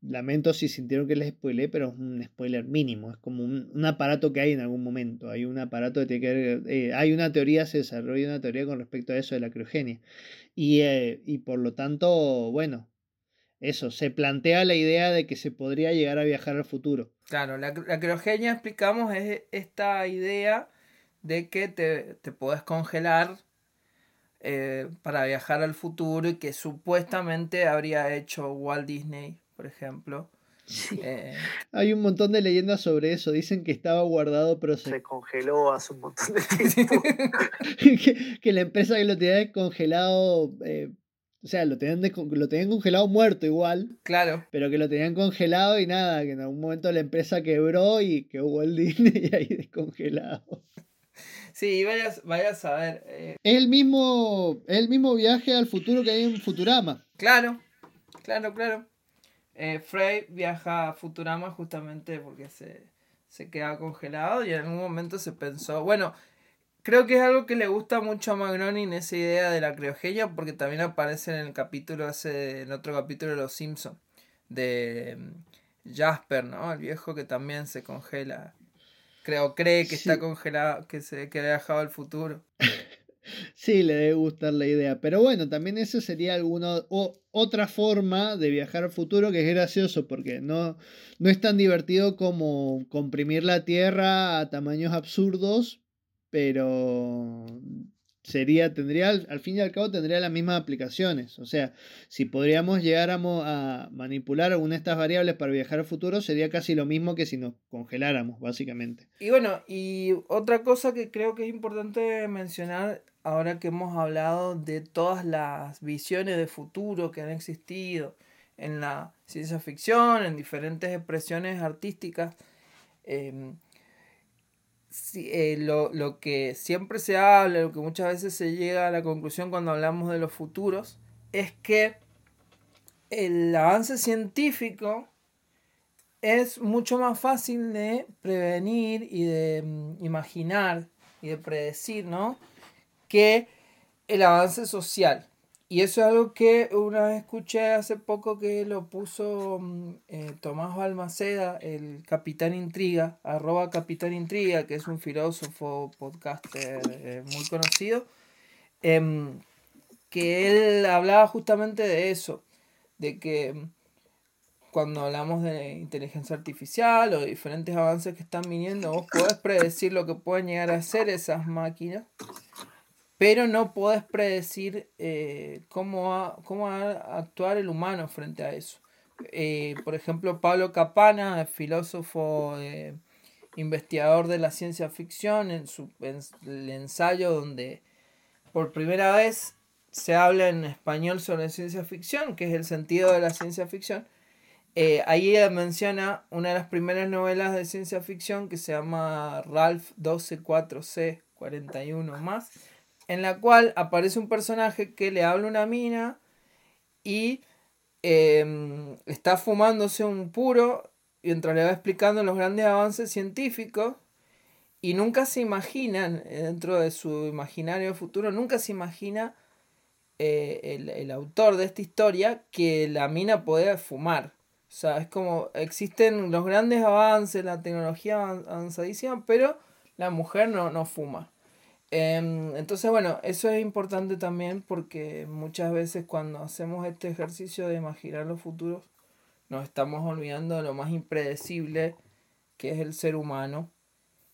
lamento si sintieron que les spoilé, pero es un spoiler mínimo. Es como un, un aparato que hay en algún momento. Hay un aparato que tiene que eh, hay una teoría, se desarrolla una teoría con respecto a eso de la criogenia. Y, eh, y por lo tanto, bueno, eso, se plantea la idea de que se podría llegar a viajar al futuro. Claro, la, la criogenia, explicamos, es esta idea de que te, te podés congelar eh, para viajar al futuro y que supuestamente habría hecho Walt Disney, por ejemplo. Eh, Hay un montón de leyendas sobre eso. Dicen que estaba guardado, pero se, Se congeló hace un montón de tiempo. que, que la empresa que lo tenía descongelado, eh, o sea, lo tenían, lo tenían congelado muerto igual, claro, pero que lo tenían congelado y nada, que en algún momento la empresa quebró y que hubo el Disney ahí descongelado. sí, vayas, vayas a ver. eh, Es el mismo, es el mismo viaje al futuro que hay en Futurama. Claro, claro, claro. Eh, Frey viaja a Futurama justamente porque se, se queda congelado y en algún momento se pensó, bueno, creo que es algo que le gusta mucho a Magronin esa idea de la criogenia porque también aparece en el capítulo ese, en otro capítulo de Los Simpsons, de mm, Jasper, ¿no? El viejo que también se congela. Creo, cree que Sí. está congelado, que se que ha viajado al futuro. Sí, le debe gustar la idea. Pero bueno, también eso sería alguna o, otra forma de viajar al futuro que es gracioso porque no, no es tan divertido como comprimir la Tierra a tamaños absurdos, pero sería, tendría, al fin y al cabo tendría las mismas aplicaciones. O sea, si podríamos llegar a manipular alguna de estas variables para viajar al futuro, sería casi lo mismo que si nos congeláramos, básicamente. Y bueno, y otra cosa que creo que es importante mencionar ahora que hemos hablado de todas las visiones de futuro que han existido en la ciencia ficción, en diferentes expresiones artísticas, em, eh, lo, lo que siempre se habla, lo que muchas veces se llega a la conclusión cuando hablamos de los futuros, es que el avance científico es mucho más fácil de prevenir y de mm, imaginar y de predecir, ¿no? Que el avance social. Y eso es algo que una vez escuché hace poco que lo puso mm, eh, Tomás Balmaceda, el Capitán Intriga, arroba Capitán Intriga, que es un filósofo, podcaster eh, muy conocido, em, que él hablaba justamente de eso, de que mm, cuando hablamos de inteligencia artificial o de diferentes avances que están viniendo, vos podés predecir lo que pueden llegar a hacer esas máquinas, pero no podés predecir eh, cómo, va, cómo a actuar el humano frente a eso. Eh, por ejemplo, Pablo Capana, filósofo, eh, investigador de la ciencia ficción, en su el ensayo donde por primera vez se habla en español sobre ciencia ficción, que es el sentido de la ciencia ficción, ahí menciona una de las primeras novelas de ciencia ficción que se llama Ralph 124C 41 más, en la cual aparece un personaje que le habla una mina y eh, está fumándose un puro mientras le va explicando los grandes avances científicos y nunca se imaginan, dentro de su imaginario futuro, nunca se imagina eh, el, el autor de esta historia que la mina podía fumar. O sea, es como existen los grandes avances, la tecnología avan- avanzadísima, pero la mujer no, no fuma. Em, entonces, bueno, eso es importante también porque muchas veces cuando hacemos este ejercicio de imaginar los futuros, nos estamos olvidando de lo más impredecible que es el ser humano.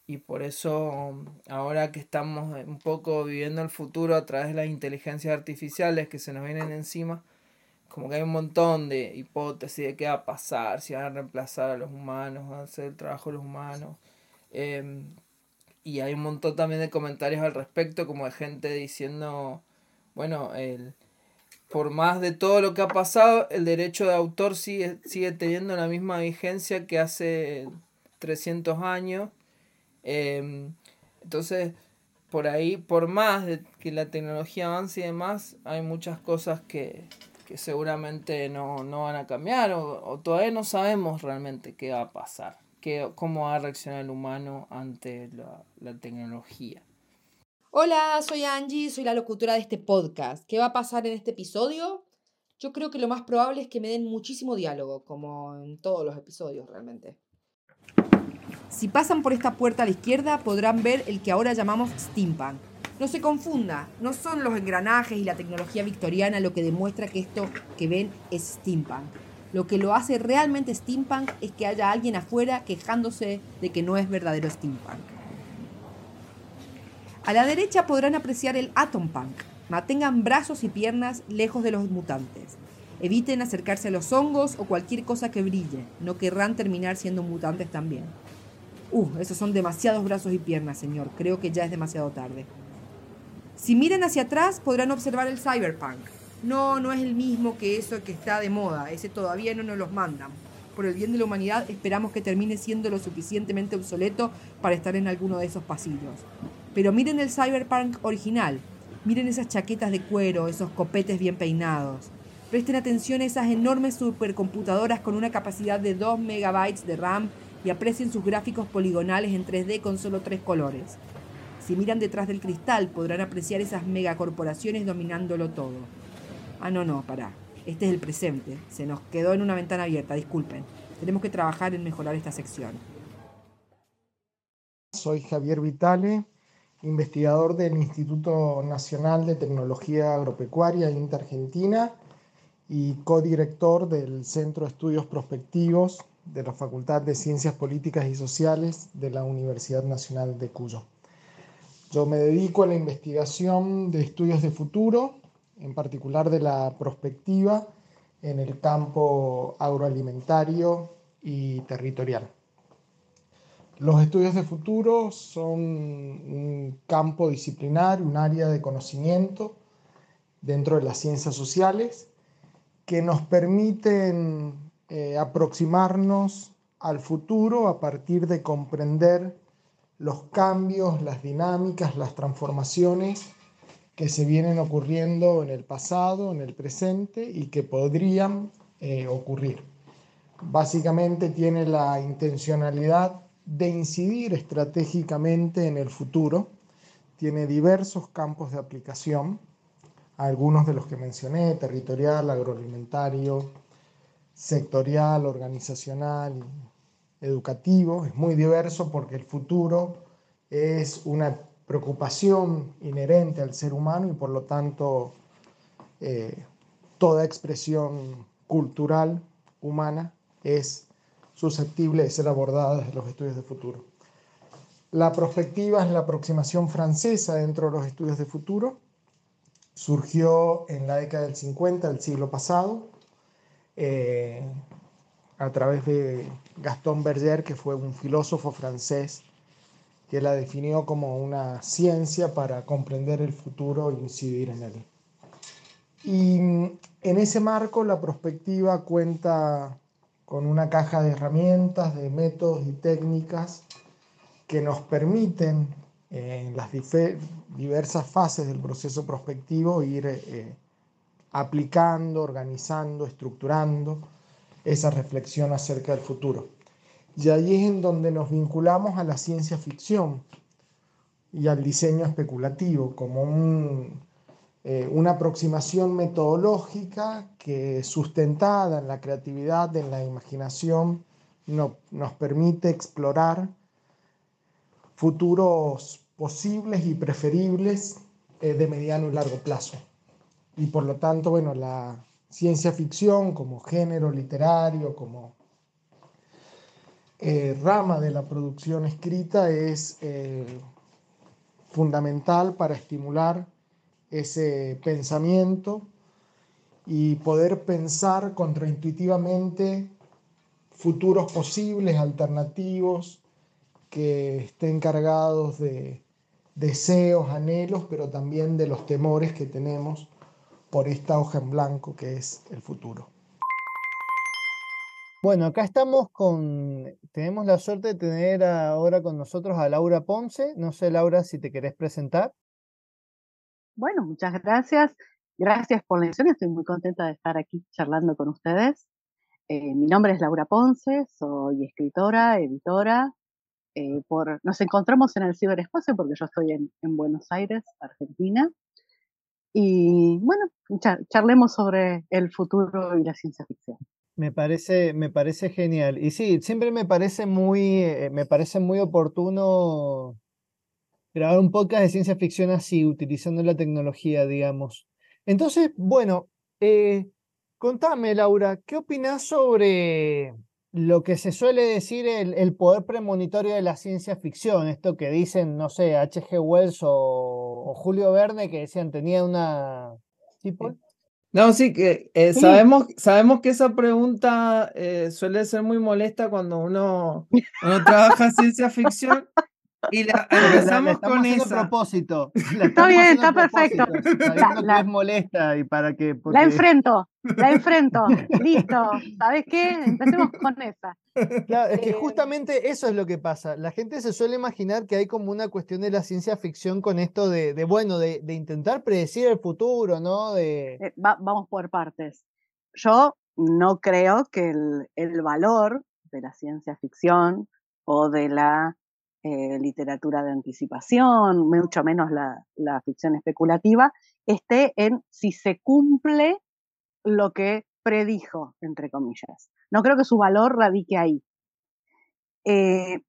Y por eso ahora que estamos un poco viviendo el futuro a través de las inteligencias artificiales que se nos vienen encima, como que hay un montón de hipótesis de qué va a pasar, si van a reemplazar a los humanos, van a hacer el trabajo de los humanos. Em, y hay un montón también de comentarios al respecto, como de gente diciendo, bueno, el, por más de todo lo que ha pasado, el derecho de autor sigue, sigue teniendo la misma vigencia que hace 300 años. Em, entonces, por ahí, por más de que la tecnología avance y demás, hay muchas cosas que, que seguramente no, no van a cambiar o, o todavía no sabemos realmente qué va a pasar, qué, cómo va a reaccionar el humano ante la, la tecnología. Hola, soy Angie, soy la locutora de este podcast. ¿Qué va a pasar en este episodio? Yo creo que lo más probable es que me den muchísimo diálogo, como en todos los episodios realmente. Si pasan por esta puerta a la izquierda podrán ver el que ahora llamamos steampunk. No se confunda, no son los engranajes y la tecnología victoriana lo que demuestra que esto que ven es steampunk. Lo que lo hace realmente steampunk es que haya alguien afuera quejándose de que no es verdadero steampunk. A la derecha podrán apreciar el Atom Punk, Mantengan brazos y piernas lejos de los mutantes. Eviten acercarse a los hongos o cualquier cosa que brille. No querrán terminar siendo mutantes también. Uh, esos son demasiados brazos y piernas, señor. Creo que ya es demasiado tarde. Si miran hacia atrás podrán observar el cyberpunk. No, no es el mismo que eso que está de moda. Ese todavía no nos los mandan. Por el bien de la humanidad esperamos que termine siendo lo suficientemente obsoleto para estar en alguno de esos pasillos. Pero miren el cyberpunk original. Miren esas chaquetas de cuero, esos copetes bien peinados. Presten atención a esas enormes supercomputadoras con una capacidad de 2 megabytes de RAM y aprecien sus gráficos poligonales en 3D con solo tres colores. Si miran detrás del cristal podrán apreciar esas megacorporaciones dominándolo todo. Ah, no, no, pará. Este es el presente. Se nos quedó en una ventana abierta, disculpen. Tenemos que trabajar en mejorar esta sección. Soy Javier Vitale, investigador del Instituto Nacional de Tecnología Agropecuaria INTA Argentina y codirector del Centro de Estudios Prospectivos de la Facultad de Ciencias Políticas y Sociales de la Universidad Nacional de Cuyo. Yo me dedico a la investigación de estudios de futuro, en particular de la prospectiva en el campo agroalimentario y territorial. Los estudios de futuro son un campo disciplinar, un área de conocimiento dentro de las ciencias sociales que nos permiten eh, aproximarnos al futuro a partir de comprender los cambios, las dinámicas, las transformaciones que se vienen ocurriendo en el pasado, en el presente y que podrían eh, ocurrir. Básicamente tiene la intencionalidad de incidir estratégicamente en el futuro, tiene diversos campos de aplicación, algunos de los que mencioné, territorial, agroalimentario, sectorial, organizacional, educativo. Es muy diverso porque el futuro es una preocupación inherente al ser humano y por lo tanto eh, toda expresión cultural humana es susceptible de ser abordada desde los estudios de futuro. La prospectiva es la aproximación francesa dentro de los estudios de futuro. Surgió en la década del 50 del siglo pasado eh, a través de Gaston Berger, que fue un filósofo francés que la definió como una ciencia para comprender el futuro e incidir en él. Y en ese marco la prospectiva cuenta con una caja de herramientas, de métodos y técnicas que nos permiten en las diversas fases del proceso prospectivo ir eh, aplicando, organizando, estructurando esa reflexión acerca del futuro. Y ahí es en donde nos vinculamos a la ciencia ficción y al diseño especulativo como eh, una aproximación metodológica que sustentada en la creatividad, en la imaginación, nos permite explorar futuros posibles y preferibles eh, de mediano y largo plazo. Y por lo tanto, bueno, la ciencia ficción como género literario, como eh, rama de la producción escrita es eh, fundamental para estimular ese pensamiento y poder pensar contraintuitivamente futuros posibles, alternativos, que estén cargados de deseos, anhelos, pero también de los temores que tenemos por esta hoja en blanco que es el futuro. Bueno, acá estamos con, tenemos la suerte de tener ahora con nosotros a Laura Ponce. No sé, Laura, si te querés presentar. Bueno, muchas gracias. Gracias por la invitación. Estoy muy contenta de estar aquí charlando con ustedes. Eh, mi nombre es Laura Ponce, soy escritora, editora. Eh, por, nos encontramos en el ciberespacio porque yo estoy en, en Buenos Aires, Argentina. Y bueno, charlemos sobre el futuro y la ciencia ficción. Me parece, me parece genial. Y sí, siempre me parece muy, eh, me parece muy oportuno grabar un podcast de ciencia ficción así, utilizando la tecnología, digamos. Entonces, bueno, eh, contame, Laura, ¿qué opinas sobre lo que se suele decir el, poder premonitorio de la ciencia ficción? Esto que dicen, no sé, H.G. Wells o o Julio Verne que decían tenía una... ¿Sí, Paul? No, sí, que eh, sabemos, sabemos que esa pregunta eh, suele ser muy molesta cuando uno, uno trabaja ciencia ficción y la empezamos con esa. propósito. Está bien, está perfecto. La- que es molesta y para que... La enfrento, la enfrento. Listo. ¿Sabes qué? Empecemos con esa. Claro, es que Eh, justamente eso es lo que pasa. La gente se suele imaginar que hay como una cuestión de la ciencia ficción con esto de, de, bueno, de, de intentar predecir el futuro, ¿no? De... Eh, va- vamos por partes. Yo no creo que el, el valor de la ciencia ficción o de la eh, literatura de anticipación, mucho menos la, la ficción especulativa, esté en si se cumple lo que predijo, entre comillas. No creo que su valor radique ahí. Eh,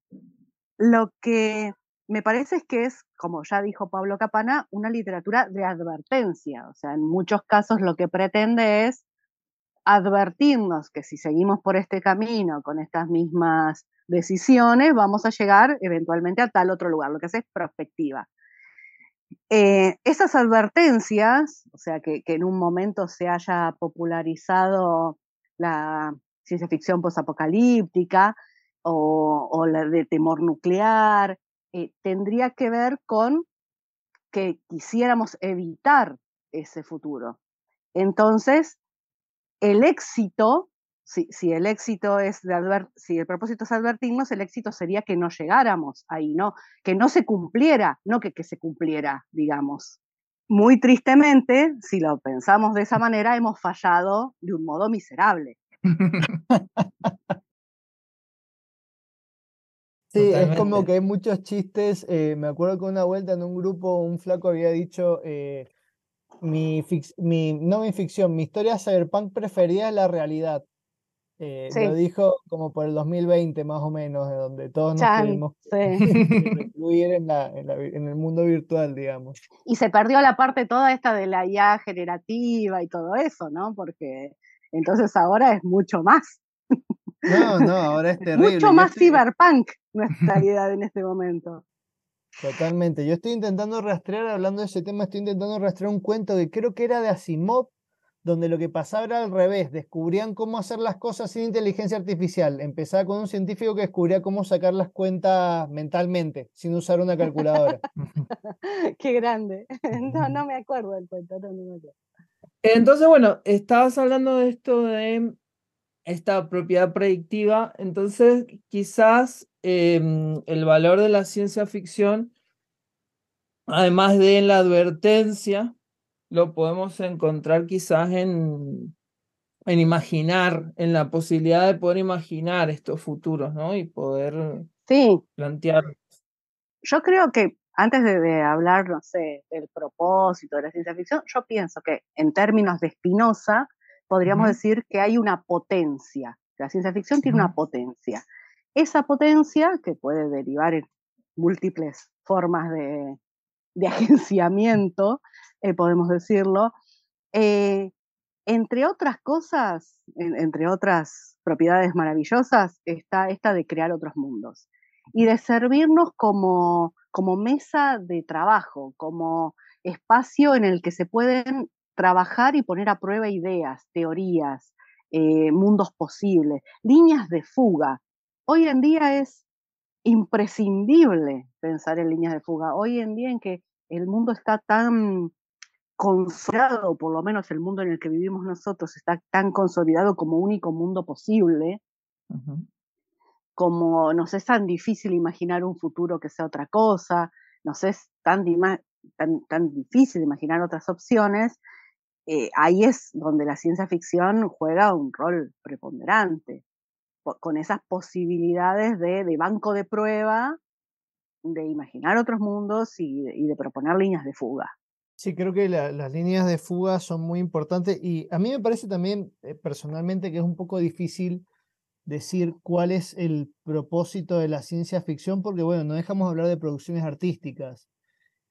lo que me parece es que es, como ya dijo Pablo Capana, una literatura de advertencia. O sea, en muchos casos lo que pretende es advertirnos que si seguimos por este camino con estas mismas decisiones, vamos a llegar eventualmente a tal otro lugar. Lo que hace es prospectiva. Eh, esas advertencias, o sea, que, en un momento se haya popularizado la ciencia ficción posapocalíptica o, o la de temor nuclear, eh, tendría que ver con que quisiéramos evitar ese futuro. Entonces, el éxito, si, si el éxito es de adver- si el propósito es advertirnos, el éxito sería que no llegáramos ahí, ¿no? Que no se cumpliera, no que, que se cumpliera, digamos. Muy tristemente, si lo pensamos de esa manera, hemos fallado de un modo miserable. Sí, es como que hay muchos chistes. eh, me acuerdo que una vuelta en un grupo un flaco había dicho, eh, mi, no mi ficción, mi historia cyberpunk preferida es la realidad. Eh, Sí. Lo dijo como por el 2020 más o menos, de donde todos nos Chan, tuvimos recluir en, la, en, la en el mundo virtual, digamos. Y se perdió la parte toda esta de la IA generativa y todo eso, ¿no? Porque entonces ahora es mucho más, No, no, ahora es terrible. mucho más estoy- cyberpunk nuestra realidad en este momento. Totalmente. Yo estoy intentando rastrear, hablando de ese tema, estoy intentando rastrear un cuento que creo que era de Asimov, donde lo que pasaba era al revés. Descubrían cómo hacer las cosas sin inteligencia artificial. Empezaba con un científico que descubría cómo sacar las cuentas mentalmente, sin usar una calculadora. Qué grande. No, no me acuerdo del cuento, no, no me acuerdo. Entonces, bueno, estabas hablando de esto de esta propiedad predictiva, entonces quizás em, el valor de la ciencia ficción, además de en la advertencia, lo podemos encontrar quizás en, en imaginar, en la posibilidad de poder imaginar estos futuros, ¿no? Y poder Sí, plantear. yo creo que antes de, de hablar, no sé, del propósito de la ciencia ficción, yo pienso que en términos de Spinoza, podríamos decir que hay una potencia. La ciencia ficción tiene una potencia. Esa potencia, que puede derivar en múltiples formas de, de agenciamiento, eh, podemos decirlo, eh, entre otras cosas, en- entre otras propiedades maravillosas, está esta de crear otros mundos y de servirnos como, como mesa de trabajo, como espacio en el que se pueden trabajar y poner a prueba ideas, teorías, eh, mundos posibles, líneas de fuga. Hoy en día es imprescindible pensar en líneas de fuga. Hoy en día en que el mundo está tan consolidado, por lo menos el mundo en el que vivimos nosotros está tan consolidado como único mundo posible, como nos es tan difícil imaginar un futuro que sea otra cosa, nos es tan, tan, tan difícil imaginar otras opciones, eh, ahí es donde la ciencia ficción juega un rol preponderante, po- con esas posibilidades de, de banco de prueba, de imaginar otros mundos y de proponer líneas de fuga. Sí, creo que la- las líneas de fuga son muy importantes y a mí me parece también eh, personalmente que es un poco difícil decir cuál es el propósito de la ciencia ficción porque, bueno, no dejamos de hablar de producciones artísticas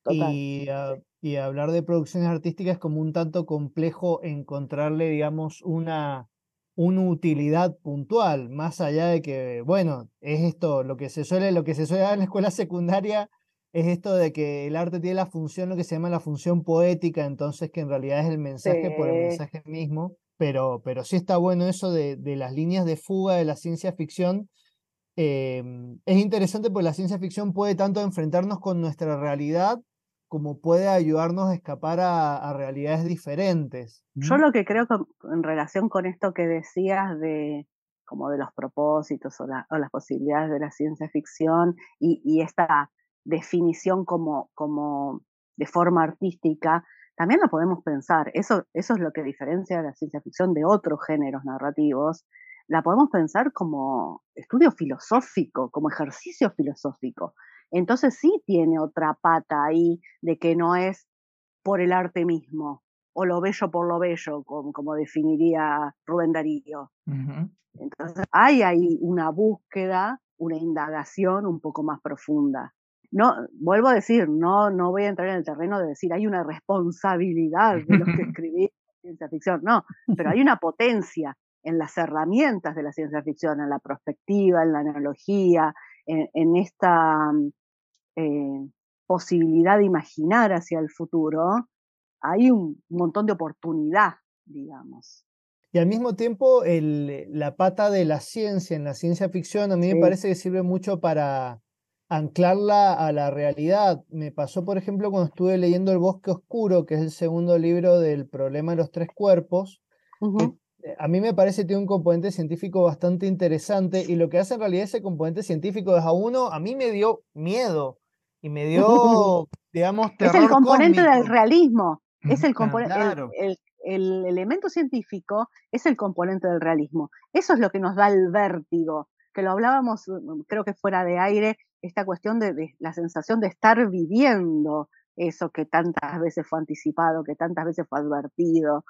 Total. y, ah, y hablar de producciones artísticas es como un tanto complejo encontrarle, digamos, una, una utilidad puntual, más allá de que, bueno, es esto, lo que se suele, lo que se suele dar en la escuela secundaria es esto de que el arte tiene la función, lo que se llama la función poética, entonces que en realidad es el mensaje por el mensaje mismo, pero, pero sí está bueno eso de, de las líneas de fuga de la ciencia ficción. Em, es interesante porque la ciencia ficción puede tanto enfrentarnos con nuestra realidad como puede ayudarnos a escapar a, realidades diferentes. Yo lo que creo que en relación con esto que decías de como de los propósitos o, las posibilidades de la ciencia ficción y, esta definición como, como de forma artística, también lo podemos pensar. Eso, eso es lo que diferencia la ciencia ficción de otros géneros narrativos. La podemos pensar como estudio filosófico, como ejercicio filosófico. Entonces sí tiene otra pata ahí de que no es por el arte mismo o lo bello por lo bello, como, definiría Rubén Darío. Entonces hay ahí una búsqueda, una indagación un poco más profunda. No, vuelvo a decir, no, no voy a entrar en el terreno de decir hay una responsabilidad de los que escribí ciencia ficción, no, pero hay una potencia en las herramientas de la ciencia ficción, en la perspectiva, en la analogía, en, esta eh, posibilidad de imaginar hacia el futuro, hay un montón de oportunidad, digamos. Y al mismo tiempo, el, la pata de la ciencia en la ciencia ficción a mí me parece que sirve mucho para anclarla a la realidad. Me pasó, por ejemplo, cuando estuve leyendo El Bosque Oscuro, que es el segundo libro del problema de los tres cuerpos, eh, a mí me parece que tiene un componente científico bastante interesante y lo que hace en realidad ese componente científico es a uno, a mí me dio miedo y me dio, digamos, terror Es el componente del realismo, es el componente, el, el, elemento científico es el componente del realismo. Eso es lo que nos da el vértigo, que lo hablábamos, creo que fuera de aire, esta cuestión de, de la sensación de estar viviendo eso que tantas veces fue anticipado, que tantas veces fue advertido,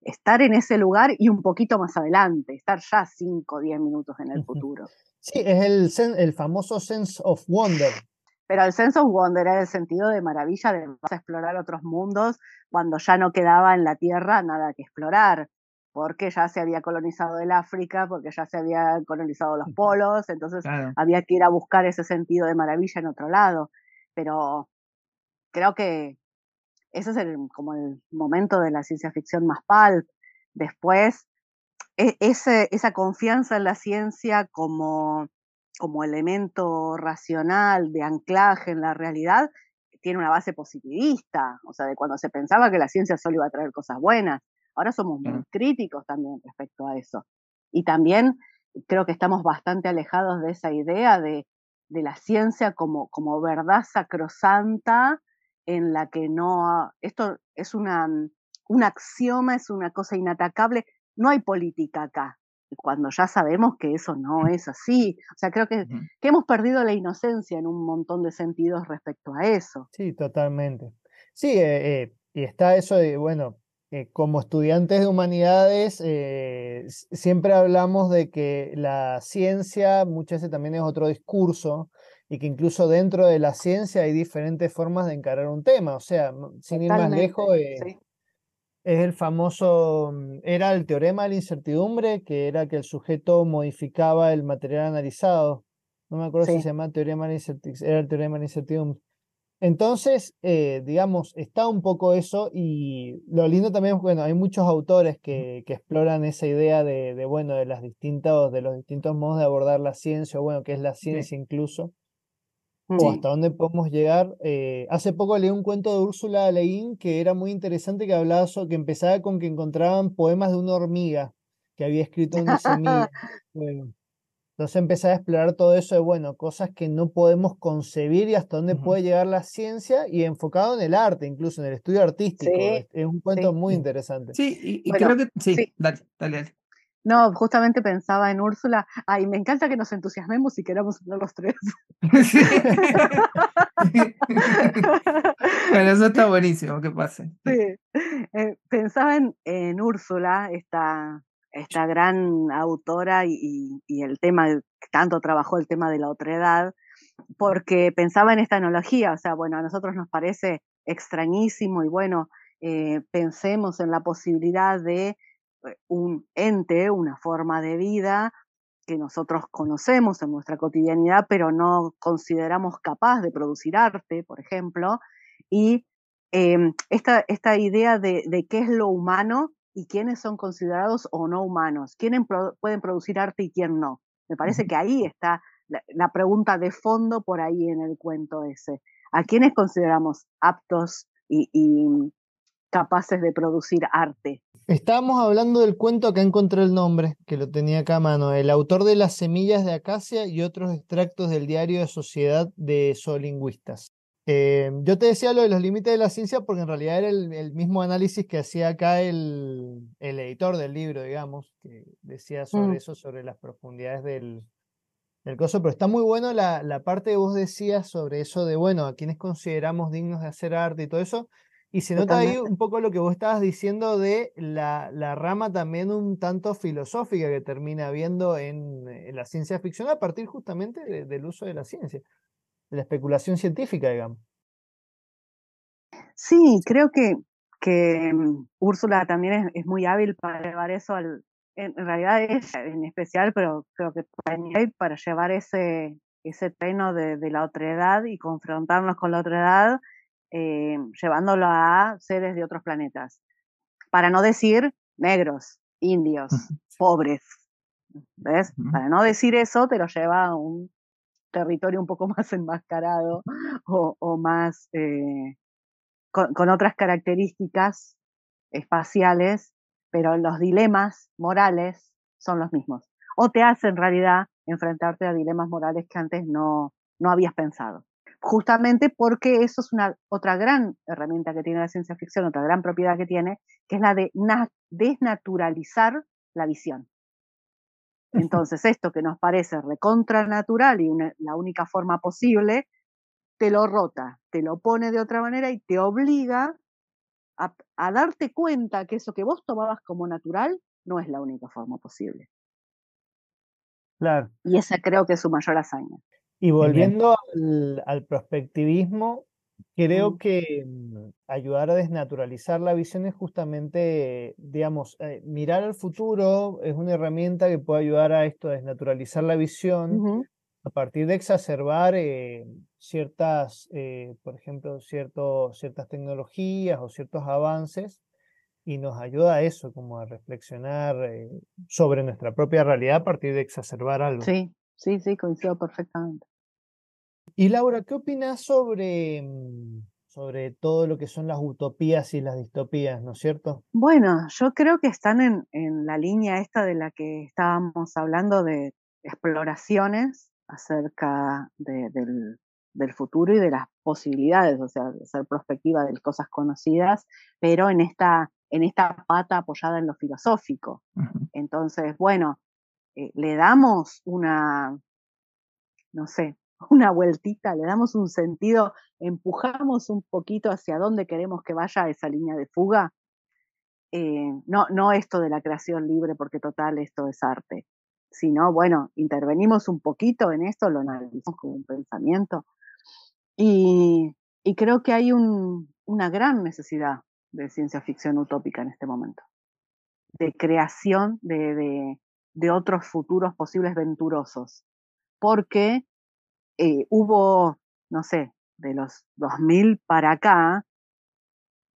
estar en ese lugar y un poquito más adelante, estar ya 5 o 10 minutos en el futuro. Sí, es el, el famoso sense of wonder. Pero el sense of wonder era el sentido de maravilla de explorar otros mundos cuando ya no quedaba en la Tierra nada que explorar, porque ya se había colonizado el África, porque ya se había colonizado los polos, entonces había que ir a buscar ese sentido de maravilla en otro lado. Pero creo que ese es el, como el momento de la ciencia ficción más pulp. Después, e, ese, esa confianza en la ciencia como, como elemento racional de anclaje en la realidad tiene una base positivista, o sea, de cuando se pensaba que la ciencia solo iba a traer cosas buenas. Ahora somos muy críticos también respecto a eso. Y también creo que estamos bastante alejados de esa idea de, de la ciencia como, como verdad sacrosanta en la que no, esto es una, un axioma, es una cosa inatacable, no hay política acá, cuando ya sabemos que eso no es así. O sea, creo que, que hemos perdido la inocencia en un montón de sentidos respecto a eso. Sí, totalmente. Sí, eh, eh, y está eso de, bueno, eh, como estudiantes de humanidades, siempre hablamos de que la ciencia muchas veces también es otro discurso y que incluso dentro de la ciencia hay diferentes formas de encarar un tema. O sea, sin ir más lejos, eh, es el famoso, mm, era el teorema de la incertidumbre, que era que el sujeto modificaba el material analizado. No me acuerdo si se llama teorema de la incertidumbre, era el teorema de la incertidumbre. Entonces, eh, digamos, está un poco eso y lo lindo también, bueno, hay muchos autores que, que exploran esa idea de, de, bueno, de, las distintas, de los distintos modos de abordar la ciencia, o bueno, que es la ciencia incluso o hasta dónde podemos llegar. Eh, hace poco leí un cuento de Úrsula Leín que era muy interesante, que hablaba que empezaba con que encontraban poemas de una hormiga que había escrito una semilla. bueno, entonces empecé a explorar todo eso de, bueno, cosas que no podemos concebir y hasta dónde puede llegar la ciencia y enfocado en el arte, incluso en el estudio artístico. es, un cuento muy interesante. Sí, y, creo que... Sí, dale, dale. No, justamente pensaba en Úrsula. Ay, me encanta que nos entusiasmemos y queramos hablar los tres. Pero eso está buenísimo, que pase. Sí. Eh, pensaba en, Úrsula, esta, esta gran autora y, el tema, tanto trabajó el tema de la otredad, porque pensaba en esta analogía, o sea, bueno, a nosotros nos parece extrañísimo y bueno, eh, pensemos en la posibilidad de eh, un ente, una forma de vida que nosotros conocemos en nuestra cotidianidad, pero no consideramos capaz de producir arte, por ejemplo, y em, esta, esta, idea de, de, qué es lo humano y quiénes son considerados o no humanos, quiénes pueden producir arte y quién no. Me parece que ahí está la, pregunta de fondo por ahí en el cuento ese. ¿A quiénes consideramos aptos y, y capaces de producir arte? Estábamos hablando del cuento que encontré el nombre, que lo tenía acá a mano, el autor de Las semillas de acacia y otros extractos del diario de Sociedad de Zoolingüistas. Eh, yo te decía lo de los límites de la ciencia porque en realidad era el, mismo análisis que hacía acá el, editor del libro, digamos, que decía sobre mm. eso, sobre las profundidades del, del coso, pero está muy bueno la, la parte que vos decías sobre eso de, bueno, a quienes consideramos dignos de hacer arte y todo eso, y se nota ahí un poco lo que vos estabas diciendo de la, la rama también un tanto filosófica que termina viendo en, la ciencia ficción a partir justamente del uso de la ciencia, de la especulación científica, digamos. Sí, creo que, que mm, Úrsula también es, muy hábil para llevar eso al, en, realidad es en especial, pero creo que para llevar ese, ese treno de, de la otredad y confrontarnos con la otredad eh, llevándolo a seres de otros planetas. Para no decir negros, indios, pobres. ¿Ves? Para no decir eso, te lo lleva a un territorio un poco más enmascarado o, más eh, con, otras características espaciales, pero los dilemas morales son los mismos. O te hace en realidad enfrentarte a dilemas morales que antes no, no habías pensado justamente porque eso es una otra gran herramienta que tiene la ciencia ficción, otra gran propiedad que tiene, que es la de desnaturalizar la visión. Entonces, esto que nos parece recontranatural y la única forma posible, te lo rota, te lo pone de otra manera y te obliga a, a darte cuenta que eso que vos tomabas como natural no es la única forma posible. Claro. Y esa creo que es su mayor hazaña. Y volviendo al, prospectivismo, creo que mm, ayudar a desnaturalizar la visión es justamente, digamos, eh, mirar al futuro es una herramienta que puede ayudar a esto, a desnaturalizar la visión a partir de exacerbar eh, ciertas, eh, por ejemplo, ciertas tecnologías o ciertos avances y nos ayuda a eso, como a reflexionar sobre nuestra propia realidad a partir de exacerbar algo. Sí, Sí, sí, coincido perfectamente. Y Laura, ¿qué opinas sobre, mm, sobre todo lo que son las utopías y las distopías, ¿no es cierto? Bueno, yo creo que están en, en la línea esta de la que estábamos hablando de exploraciones acerca del, del futuro y de las posibilidades, o sea, de ser prospectiva de cosas conocidas, pero en esta, en esta pata apoyada en lo filosófico. Entonces, bueno, eh, le damos una, no sé, una vueltita, le damos un sentido, empujamos un poquito hacia dónde queremos que vaya esa línea de fuga. Eh, no, no esto de la creación libre, porque total esto es arte, sino, bueno, intervenimos un poquito en esto, lo analizamos como un pensamiento. Y, creo que hay una gran necesidad de ciencia ficción utópica en este momento, de creación de, de otros futuros posibles venturosos, porque eh, hubo, no sé, de los 2000 para acá,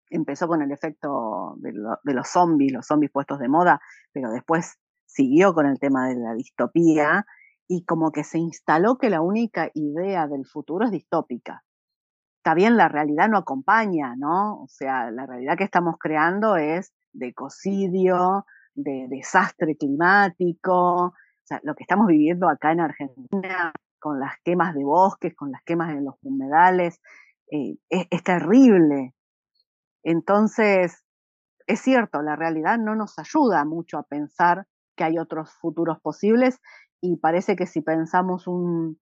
empezó con el efecto de, los zombies, los zombies puestos de moda, pero después siguió con el tema de la distopía y como que se instaló que la única idea del futuro es distópica. Está bien, la realidad no acompaña, ¿no? O sea, la realidad que estamos creando es de ecocidio, de desastre climático, o sea, lo que estamos viviendo acá en Argentina con las quemas de bosques, con las quemas en los humedales, eh, es, terrible. Entonces, es cierto, la realidad no nos ayuda mucho a pensar que hay otros futuros posibles y parece que si pensamos un,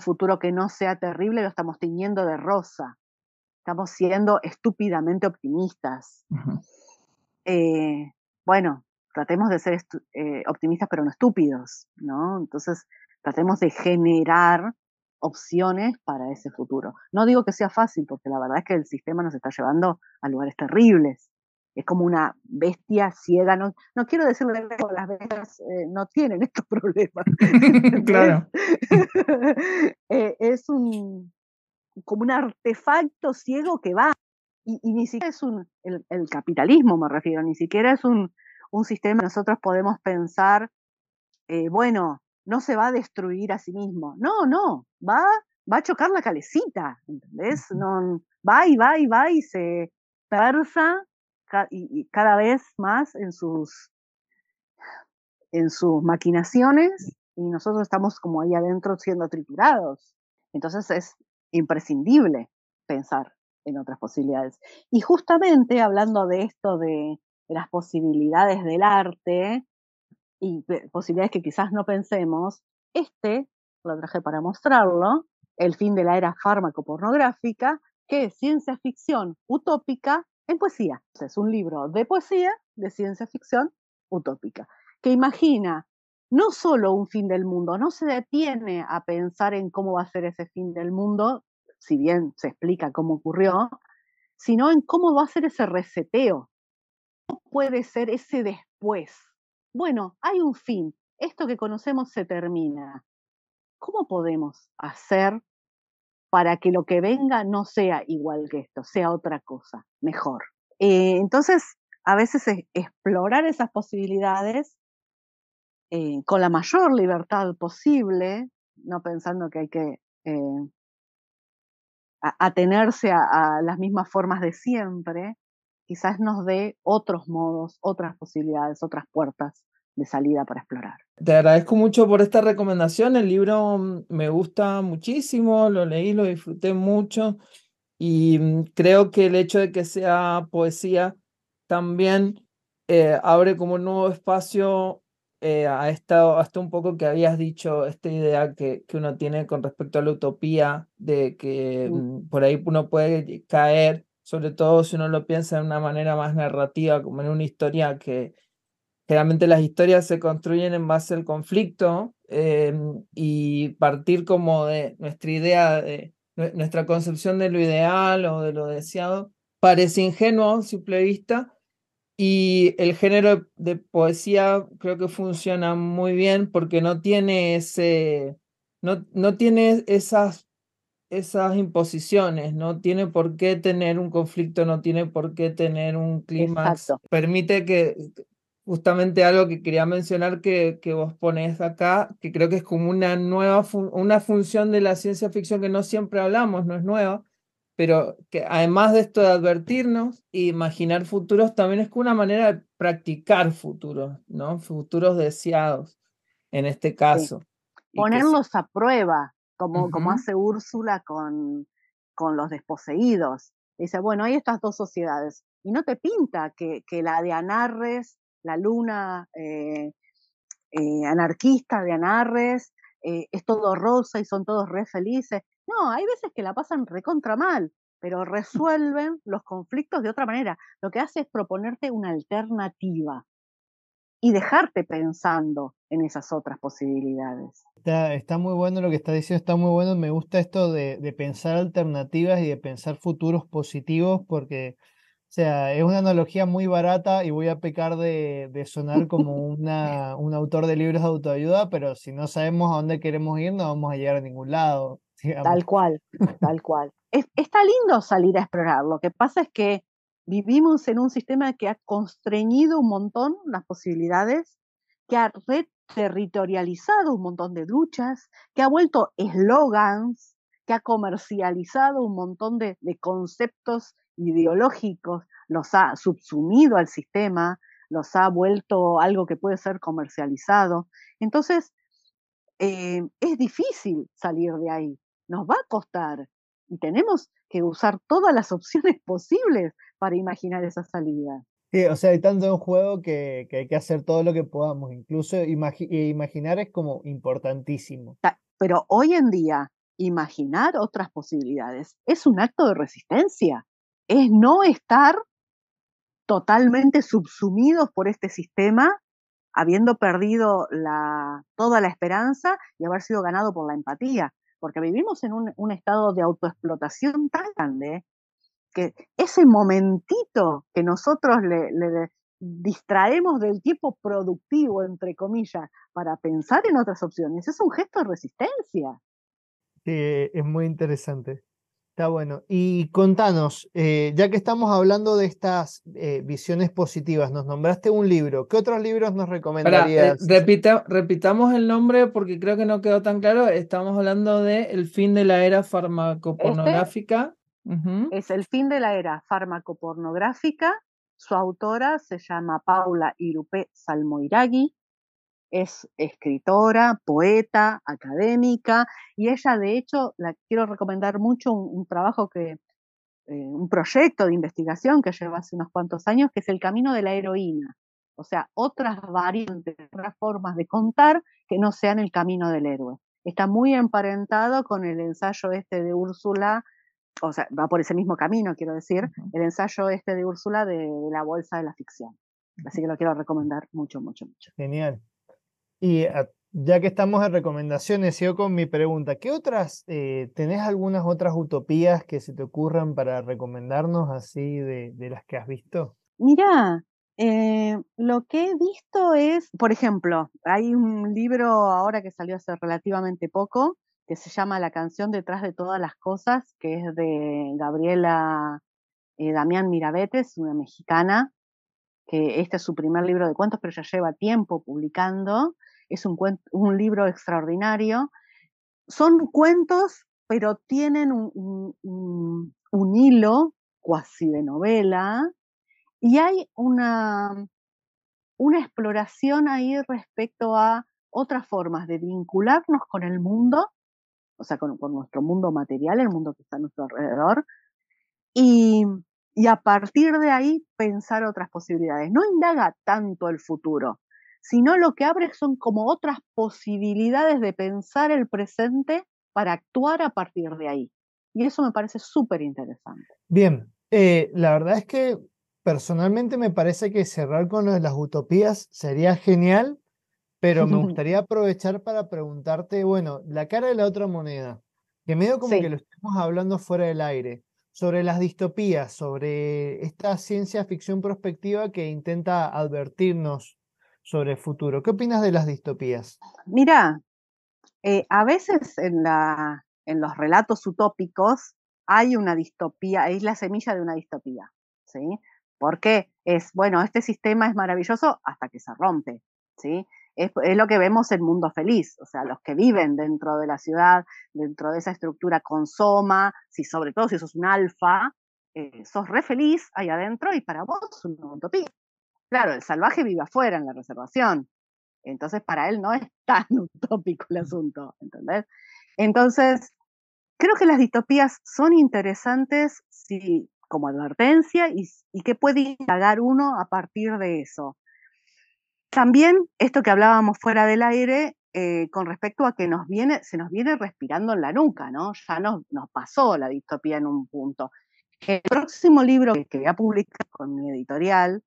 futuro que no sea terrible, lo estamos tiñendo de rosa. Estamos siendo estúpidamente optimistas. Eh, bueno, tratemos de ser eh, optimistas pero no estúpidos, ¿no? Entonces, tratemos de generar opciones para ese futuro. No digo que sea fácil, porque la verdad es que el sistema nos está llevando a lugares terribles. es como una bestia ciega. No, no quiero decirle que las bestias eh, no tienen estos problemas. claro. Eh, es un como un artefacto ciego que va. Y, ni siquiera es un, el, capitalismo me refiero, ni siquiera es un, un sistema que nosotros podemos pensar, eh, bueno, no se va a destruir a sí mismo. No, no, va, va a chocar la calecita, ¿entendés? No, va y va y va y se persa y, cada vez más en sus, en sus maquinaciones y nosotros estamos como ahí adentro siendo triturados. Entonces es imprescindible pensar en otras posibilidades. Y justamente hablando de esto de, las posibilidades del arte y posibilidades que quizás no pensemos, este lo traje para mostrarlo, El fin de la era fármaco-pornográfica, que es ciencia ficción utópica en poesía. Es un libro de poesía de ciencia ficción utópica, que imagina no solo un fin del mundo, no se detiene a pensar en cómo va a ser ese fin del mundo, si bien se explica cómo ocurrió, sino en cómo va a ser ese reseteo. ¿Cómo puede ser ese después? Bueno, hay un fin, esto que conocemos se termina. ¿Cómo podemos hacer para que lo que venga no sea igual que esto, sea otra cosa, mejor. Eh, entonces, a veces explorar esas posibilidades eh, con la mayor libertad posible, no pensando que hay que eh, atenerse a, las mismas formas de siempre, quizás nos dé otros modos, otras posibilidades, otras puertas de salida para explorar. Te agradezco mucho por esta recomendación. El libro mm, me gusta muchísimo, lo leí, lo disfruté mucho y mm, creo que el hecho de que sea poesía también eh, abre como un nuevo espacio eh, a, esta, hasta un poco que habías dicho, esta idea que, que uno tiene con respecto a la utopía, de que mm, por ahí uno puede caer, sobre todo si uno lo piensa de una manera más narrativa, como en una historia que Generalmente las historias se construyen en base al conflicto em, y partir como de nuestra idea, de nuestra concepción de lo ideal o de lo deseado, parece ingenuo a simple vista. Y el género de poesía creo que funciona muy bien porque no tiene ese, no, no tiene esas esas imposiciones, no tiene por qué tener un conflicto, no tiene por qué tener un clímax. Permite que justamente algo que quería mencionar que, que vos pones acá, que creo que es como una nueva una función de la ciencia ficción que no siempre hablamos, no es nueva, pero que además de esto de advertirnos e imaginar futuros, también es como una manera de practicar futuros, ¿no? Futuros deseados, en este caso. Ponerlos a prueba, como, como hace Úrsula con, con los desposeídos. Dice, bueno, hay estas dos sociedades. Y no te pinta que, que la de Anarres la luna eh, eh, anarquista de Anarres, eh, es todo rosa y son todos re felices. No, hay veces que la pasan recontra mal, pero resuelven los conflictos de otra manera. Lo que hace es proponerte una alternativa y dejarte pensando en esas otras posibilidades. Está, muy bueno lo que está diciendo, está muy bueno. Me gusta esto de, de pensar alternativas y de pensar futuros positivos porque o sea, es una analogía muy barata y voy a pecar de, de sonar como una, un autor de libros de autoayuda, pero si no sabemos a dónde queremos ir, no vamos a llegar a ningún lado. Tal cual, tal cual. está lindo salir a explorar. Lo que pasa es que vivimos en un sistema que ha constreñido un montón las posibilidades, que ha reterritorializado un montón de luchas, que ha vuelto eslogans, que ha comercializado un montón de, de conceptos ideológicos, los ha subsumido al sistema, los ha vuelto algo que puede ser comercializado. Entonces, eh, es difícil salir de ahí, nos va a costar y tenemos que usar todas las opciones posibles para imaginar esa salida. Sí, o sea, hay tanto en juego que, hay que hacer todo lo que podamos, incluso imaginar es como importantísimo. Pero hoy en día, imaginar otras posibilidades es un acto de resistencia es no estar totalmente subsumidos por este sistema, habiendo perdido toda la esperanza y haber sido ganado por la empatía, porque vivimos en un, estado de autoexplotación tan grande que ese momentito que nosotros le, le distraemos del tiempo productivo, entre comillas, para pensar en otras opciones, es un gesto de resistencia. Sí, es muy interesante. Está bueno. Y contanos, eh, ya que estamos hablando de estas eh, visiones positivas, nos nombraste un libro. ¿Qué otros libros nos eh, recomendarías? repita- repitamos el nombre porque creo que no quedó tan claro. Estamos hablando de El fin de la era farmacopornográfica. Ujú. Es El fin de la era farmacopornográfica. Su autora se llama Paula Irupé Salmoiragui. Es escritora, poeta, académica y ella de hecho la quiero recomendar mucho un, un trabajo que, eh, un proyecto de investigación que lleva hace unos cuantos años que es el camino de la heroína. O sea, otras variantes, otras formas de contar que no sean el camino del héroe. Está muy emparentado con el ensayo este de Úrsula o sea, va por ese mismo camino, quiero decir, el ensayo este de Úrsula de, de la bolsa de la ficción. Así que lo quiero recomendar mucho, mucho, mucho. Genial. Y ah, ya que estamos en recomendaciones, sigo con mi pregunta. ¿Qué otras, eh, tenés algunas otras utopías que se te ocurran para recomendarnos así de, las que has visto? Mira, eh, lo que he visto es, por ejemplo, hay un libro ahora que salió hace relativamente poco que se llama La canción detrás de todas las cosas, que es de Gabriela eh, Damián Mirabetes, una mexicana, que este es su primer libro de cuentos, pero ya lleva tiempo publicando. Es un, un libro extraordinario. Son cuentos, pero tienen un- un hilo cuasi de novela, y hay una, una exploración ahí respecto a otras formas de vincularnos con el mundo, o sea, con, con nuestro mundo material, el mundo que está a nuestro alrededor, y, y a partir de ahí pensar otras posibilidades. No indaga tanto el futuro, sino lo que abre son como otras posibilidades de pensar el presente para actuar a partir de ahí. Y eso me parece súper interesante. Bien, eh, la verdad es que personalmente me parece que cerrar con lo de las utopías sería genial, pero me gustaría aprovechar para preguntarte, bueno, la cara de la otra moneda, que medio como Sí. que lo estamos hablando fuera del aire, sobre las distopías, sobre esta ciencia ficción prospectiva que intenta advertirnos sobre el futuro. ¿Qué opinas de las distopías? Mira, eh, a veces en, la, en los relatos utópicos hay una distopía, es la semilla de una distopía, ¿sí? Porque es, bueno, este sistema es maravilloso hasta que se rompe, ¿sí? Es, lo que vemos en Mundo Feliz, o sea, los que viven dentro de la ciudad, dentro de esa estructura con soma, si sobre todo si sos un alfa, eh, sos re feliz ahí adentro y para vos es una utopía. Claro, el salvaje vive afuera en la reservación, entonces para él no es tan utópico el asunto, ¿entendés? Entonces, creo que las distopías son interesantes si, como advertencia y, y que puede indagar uno a partir de eso. También esto que hablábamos fuera del aire, eh, con respecto a que nos viene, se nos viene respirando en la nuca, ¿no? Ya nos, nos pasó la distopía en un punto. El próximo libro que, que voy a publicar con mi editorial,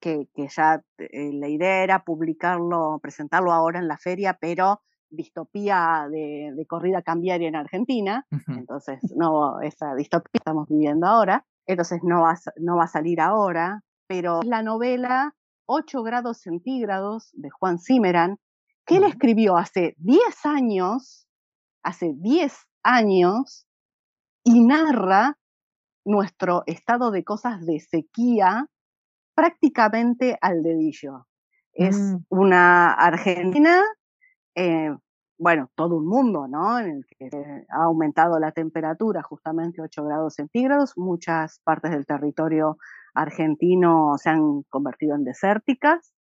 que, que ya eh, la idea era publicarlo, presentarlo ahora en la feria, pero distopía de, de corrida cambiaria en Argentina, entonces no, esa distopía que estamos viviendo ahora, entonces no va, no va a salir ahora, pero es la novela 8 grados centígrados de Juan Cimeran, que él escribió hace 10 años, hace 10 años, y narra nuestro estado de cosas de sequía prácticamente al dedillo. Es Mm. una Argentina, eh, bueno, todo un mundo, ¿no? En el que ha aumentado la temperatura justamente 8 grados centígrados, muchas partes del territorio argentino se han convertido en desérticas.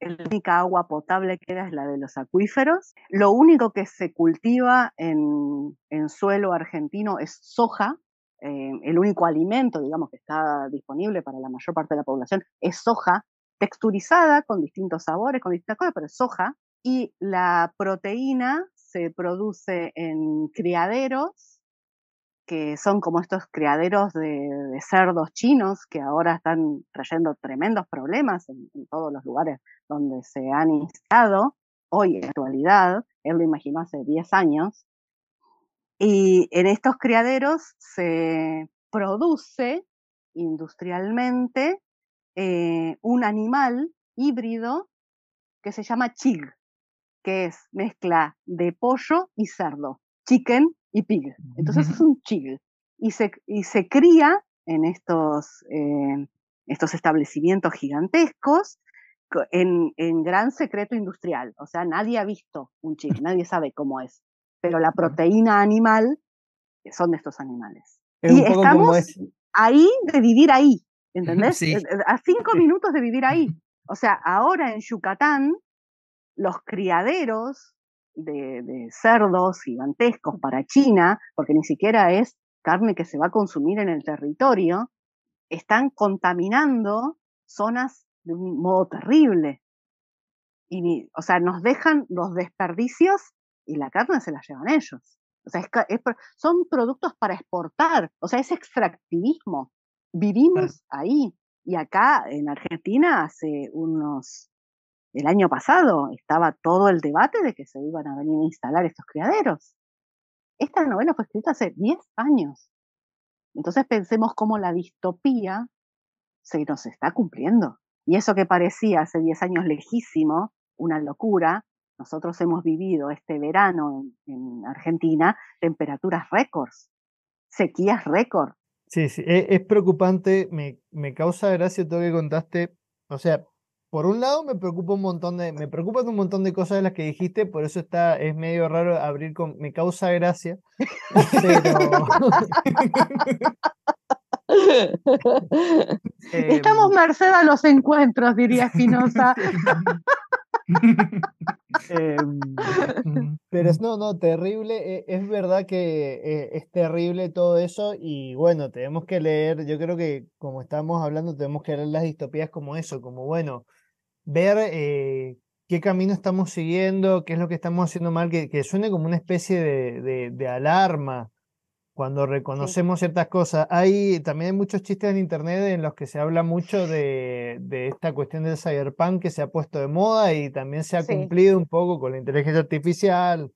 La única agua potable que queda es la de los acuíferos. Lo único que se cultiva en, en suelo argentino es soja. Eh, el único alimento, digamos, que está disponible para la mayor parte de la población es soja, texturizada con distintos sabores, con distintas cosas, pero es soja. Y la proteína se produce en criaderos, que son como estos criaderos de, cerdos chinos que ahora están trayendo tremendos problemas en, en todos los lugares donde se han instalado, hoy en la actualidad, él lo imaginó hace 10 años, y en estos criaderos se, produce industrialmente eh, un animal híbrido que se llama chig, que es mezcla de pollo y cerdo, chicken y pig. Entonces es un chig. Y se, y se cría en estos, eh, estos establecimientos gigantescos en, en, gran secreto industrial. O sea, nadie ha visto un chig, nadie sabe cómo es. Pero la proteína animal son de estos animales. y estamos ahí de vivir ahí, ¿entendés? Eh, eh, a cinco minutos de vivir ahí. O sea, ahora en Yucatán, los criaderos de, de, cerdos gigantescos para China, porque ni siquiera es carne que se va a consumir en el territorio, están contaminando zonas de un modo terrible. Y, o sea, nos dejan los desperdicios y la carne se la llevan ellos. O sea, son productos para exportar, o sea, es extractivismo. Vivimos ahí. Y acá en Argentina hace unos, el año pasado estaba todo el debate de que se iban a venir a instalar estos criaderos. Esta novela fue escrita hace 10 años. Entonces pensemos cómo la distopía se nos está cumpliendo. Y eso que parecía hace 10 años lejísimo, una locura, nosotros hemos vivido este verano en, Argentina temperaturas récords, sequías récord. Sí, sí, e, es, preocupante, me, me, causa gracia todo lo que contaste. O sea, por un lado me preocupa un montón de, me preocupan un montón de cosas de las que dijiste, por eso está, es medio raro abrir con, me causa gracia. Estamos em, merced a los encuentros, diría Espinosa. Em, pero es no, no, terrible. E, es, verdad que eh, es terrible todo eso. Y bueno, tenemos que leer. Yo creo que, como estamos hablando, tenemos que leer las distopías como eso, como bueno, ver eh, qué camino estamos siguiendo, qué es lo que estamos haciendo mal, que, que suene como una especie de, de alarma cuando reconocemos ciertas cosas. Hay también hay muchos chistes en internet en los que se habla mucho de, de esta cuestión del cyberpunk que se ha puesto de moda y también se ha cumplido un poco con la inteligencia artificial,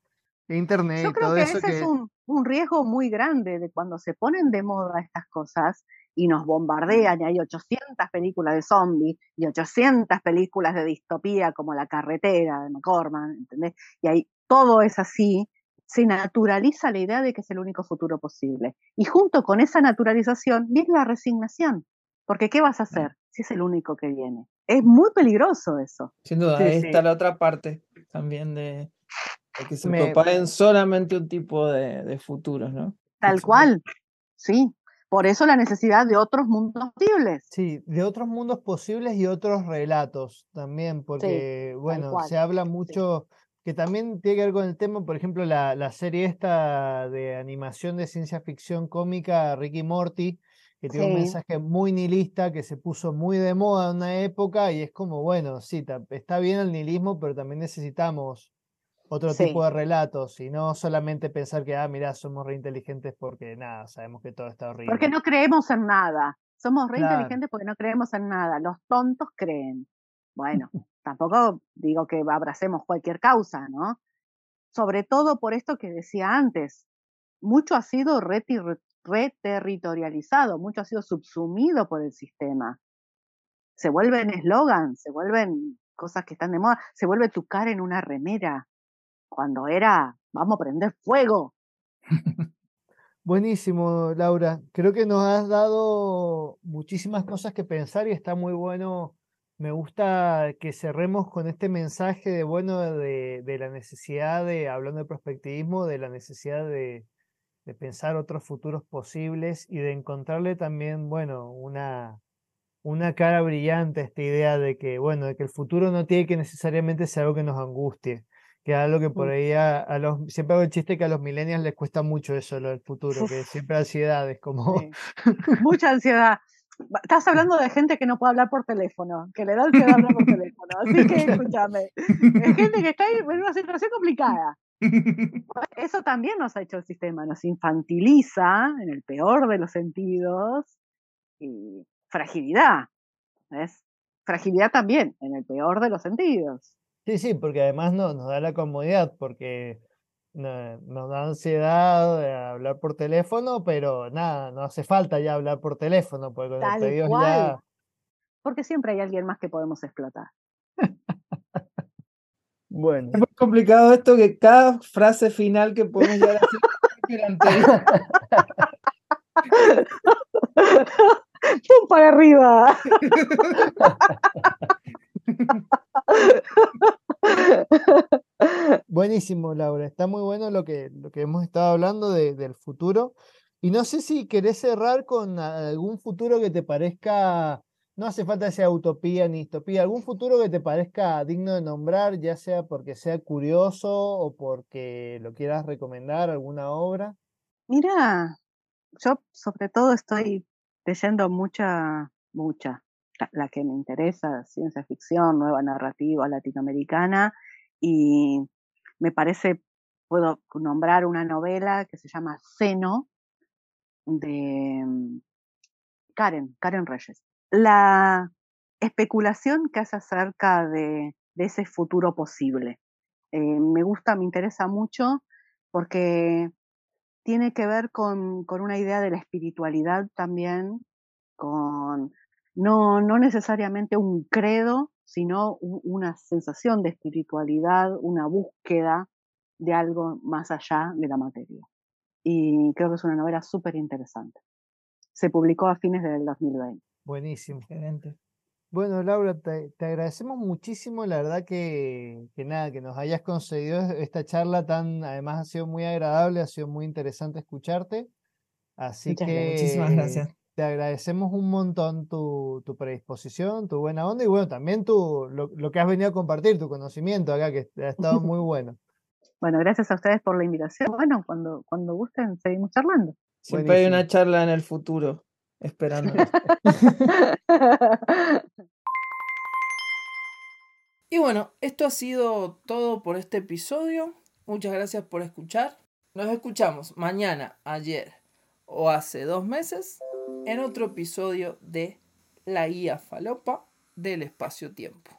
internet Yo y todo que eso. Ese es un, un, riesgo muy grande de cuando se ponen de moda estas cosas y nos bombardean y hay 800 películas de zombies y 800 películas de distopía como La carretera de McCorman, ¿entendés? Y hay todo es así se naturaliza la idea de que es el único futuro posible. Y junto con esa naturalización viene la resignación, porque ¿qué vas a hacer si es el único que viene? Es muy peligroso eso. Sin duda, ahí está la otra parte también de, que se propaguen solamente un tipo de, de futuros, ¿no? Tal cual, sí. Por eso la necesidad de otros mundos posibles. Sí, de otros mundos posibles y otros relatos también, porque, bueno, se habla mucho, que también tiene que ver con el tema, por ejemplo, la, la serie esta de animación de ciencia ficción cómica, Ricky Morty, que tiene un mensaje muy nihilista, que se puso muy de moda en una época, y es como, bueno, sí, está bien el nihilismo, pero también necesitamos otro tipo de relatos, y no solamente pensar que, ah, mira, somos re inteligentes porque nada, sabemos que todo está horrible. Porque no creemos en nada. Somos re inteligentes porque no creemos en nada. Los tontos creen. Bueno, tampoco digo que abracemos cualquier causa, ¿no? Sobre todo por esto que decía antes, mucho ha sido reterritorializado, mucho ha sido subsumido por el sistema. Se vuelven eslogan, se vuelven cosas que están de moda, se vuelve tu cara en una remera, cuando era, vamos a prender fuego. Buenísimo, Laura. Creo que nos has dado muchísimas cosas que pensar y está muy bueno me gusta que cerremos con este mensaje de, bueno, de, de la necesidad de, hablando de prospectivismo, de la necesidad de, de, pensar otros futuros posibles y de encontrarle también, bueno, una, una cara brillante a esta idea de que, bueno, de que el futuro no tiene que necesariamente ser algo que nos angustie, que es algo que por ahí a, los, siempre hago el chiste que a los millennials les cuesta mucho eso, lo del futuro, que siempre ansiedad, es como... Mucha ansiedad. Estás hablando de gente que no puede hablar por teléfono, que le da ansiedad hablar por teléfono. Así que escúchame. Es gente que está en una situación complicada. Eso también nos ha hecho el sistema, nos infantiliza en el peor de los sentidos y fragilidad. ¿ves? Fragilidad también en el peor de los sentidos. Sí, sí, porque además no, nos da la comodidad, porque no- nos da ansiedad eh, hablar por teléfono, pero nada, no hace falta ya hablar por teléfono, porque con los Tal pedidos cual. ya. Porque siempre hay alguien más que podemos explotar. Bueno. Es muy complicado esto que cada frase final que podemos llegar a anterior. ¡Pum para arriba! Buenísimo, Laura. Está muy bueno lo que, lo que hemos estado hablando de- del futuro. Y no sé si querés cerrar con algún futuro que te parezca, no hace falta que sea utopía ni distopía, algún futuro que te parezca digno de nombrar, ya sea porque sea curioso o porque lo quieras recomendar, alguna obra. Mira, yo sobre todo estoy leyendo mucha, mucha, la, que me interesa, ciencia ficción, nueva narrativa latinoamericana, y me parece, puedo nombrar una novela que se llama Seno, de Karen, Karen Reyes. La especulación que hace acerca de, de ese futuro posible. Eh, me gusta, me interesa mucho porque tiene que ver con, con una idea de la espiritualidad también, con no, no necesariamente un credo, sino una sensación de espiritualidad, una búsqueda de algo más allá de la materia. Y creo que es una novela súper interesante. Se publicó a fines del 2020. Buenísimo. Excelente. Bueno, Laura, te, te agradecemos muchísimo, la verdad que, que nada, que nos hayas concedido esta charla tan, además ha sido muy agradable, ha sido muy interesante escucharte. Así Muchas que gracias. Muchísimas gracias. Te agradecemos un montón tu, tu predisposición, tu buena onda y bueno, también tu, lo, lo que has venido a compartir, tu conocimiento acá, que ha estado muy bueno. Bueno, gracias a ustedes por la invitación. Bueno, cuando, cuando gusten, seguimos charlando. Siempre hay una charla en el futuro esperando. Y bueno, esto ha sido todo por este episodio. Muchas gracias por escuchar. Nos escuchamos mañana, ayer o hace dos meses en otro episodio de La Guía Falopa del Espacio-Tiempo.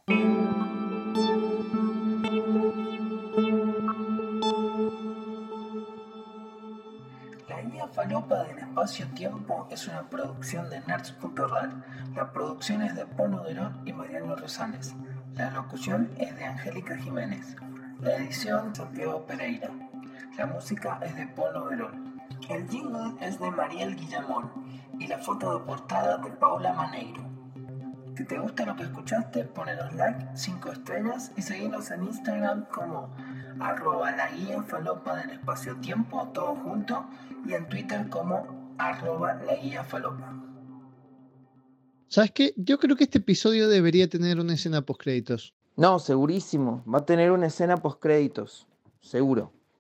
La Guía Falopa del Espacio-Tiempo es una producción de Nerds.ral. La producción es de Pono Derón y Mariano Rosales. La locución es de Angélica Jiménez. La edición Santiago Pereira. La música es de Pono Verón. El jingle es de Mariel Guillamón y la foto de portada de Paula Maneiro. Si te gusta lo que escuchaste, ponenos like, 5 estrellas y seguinos en Instagram como arroba la guía falopa del espacio tiempo, todo junto, y en Twitter como arroba la guía falopa. ¿Sabes qué? Yo creo que este episodio debería tener una escena post créditos. No, segurísimo. Va a tener una escena post créditos. Seguro.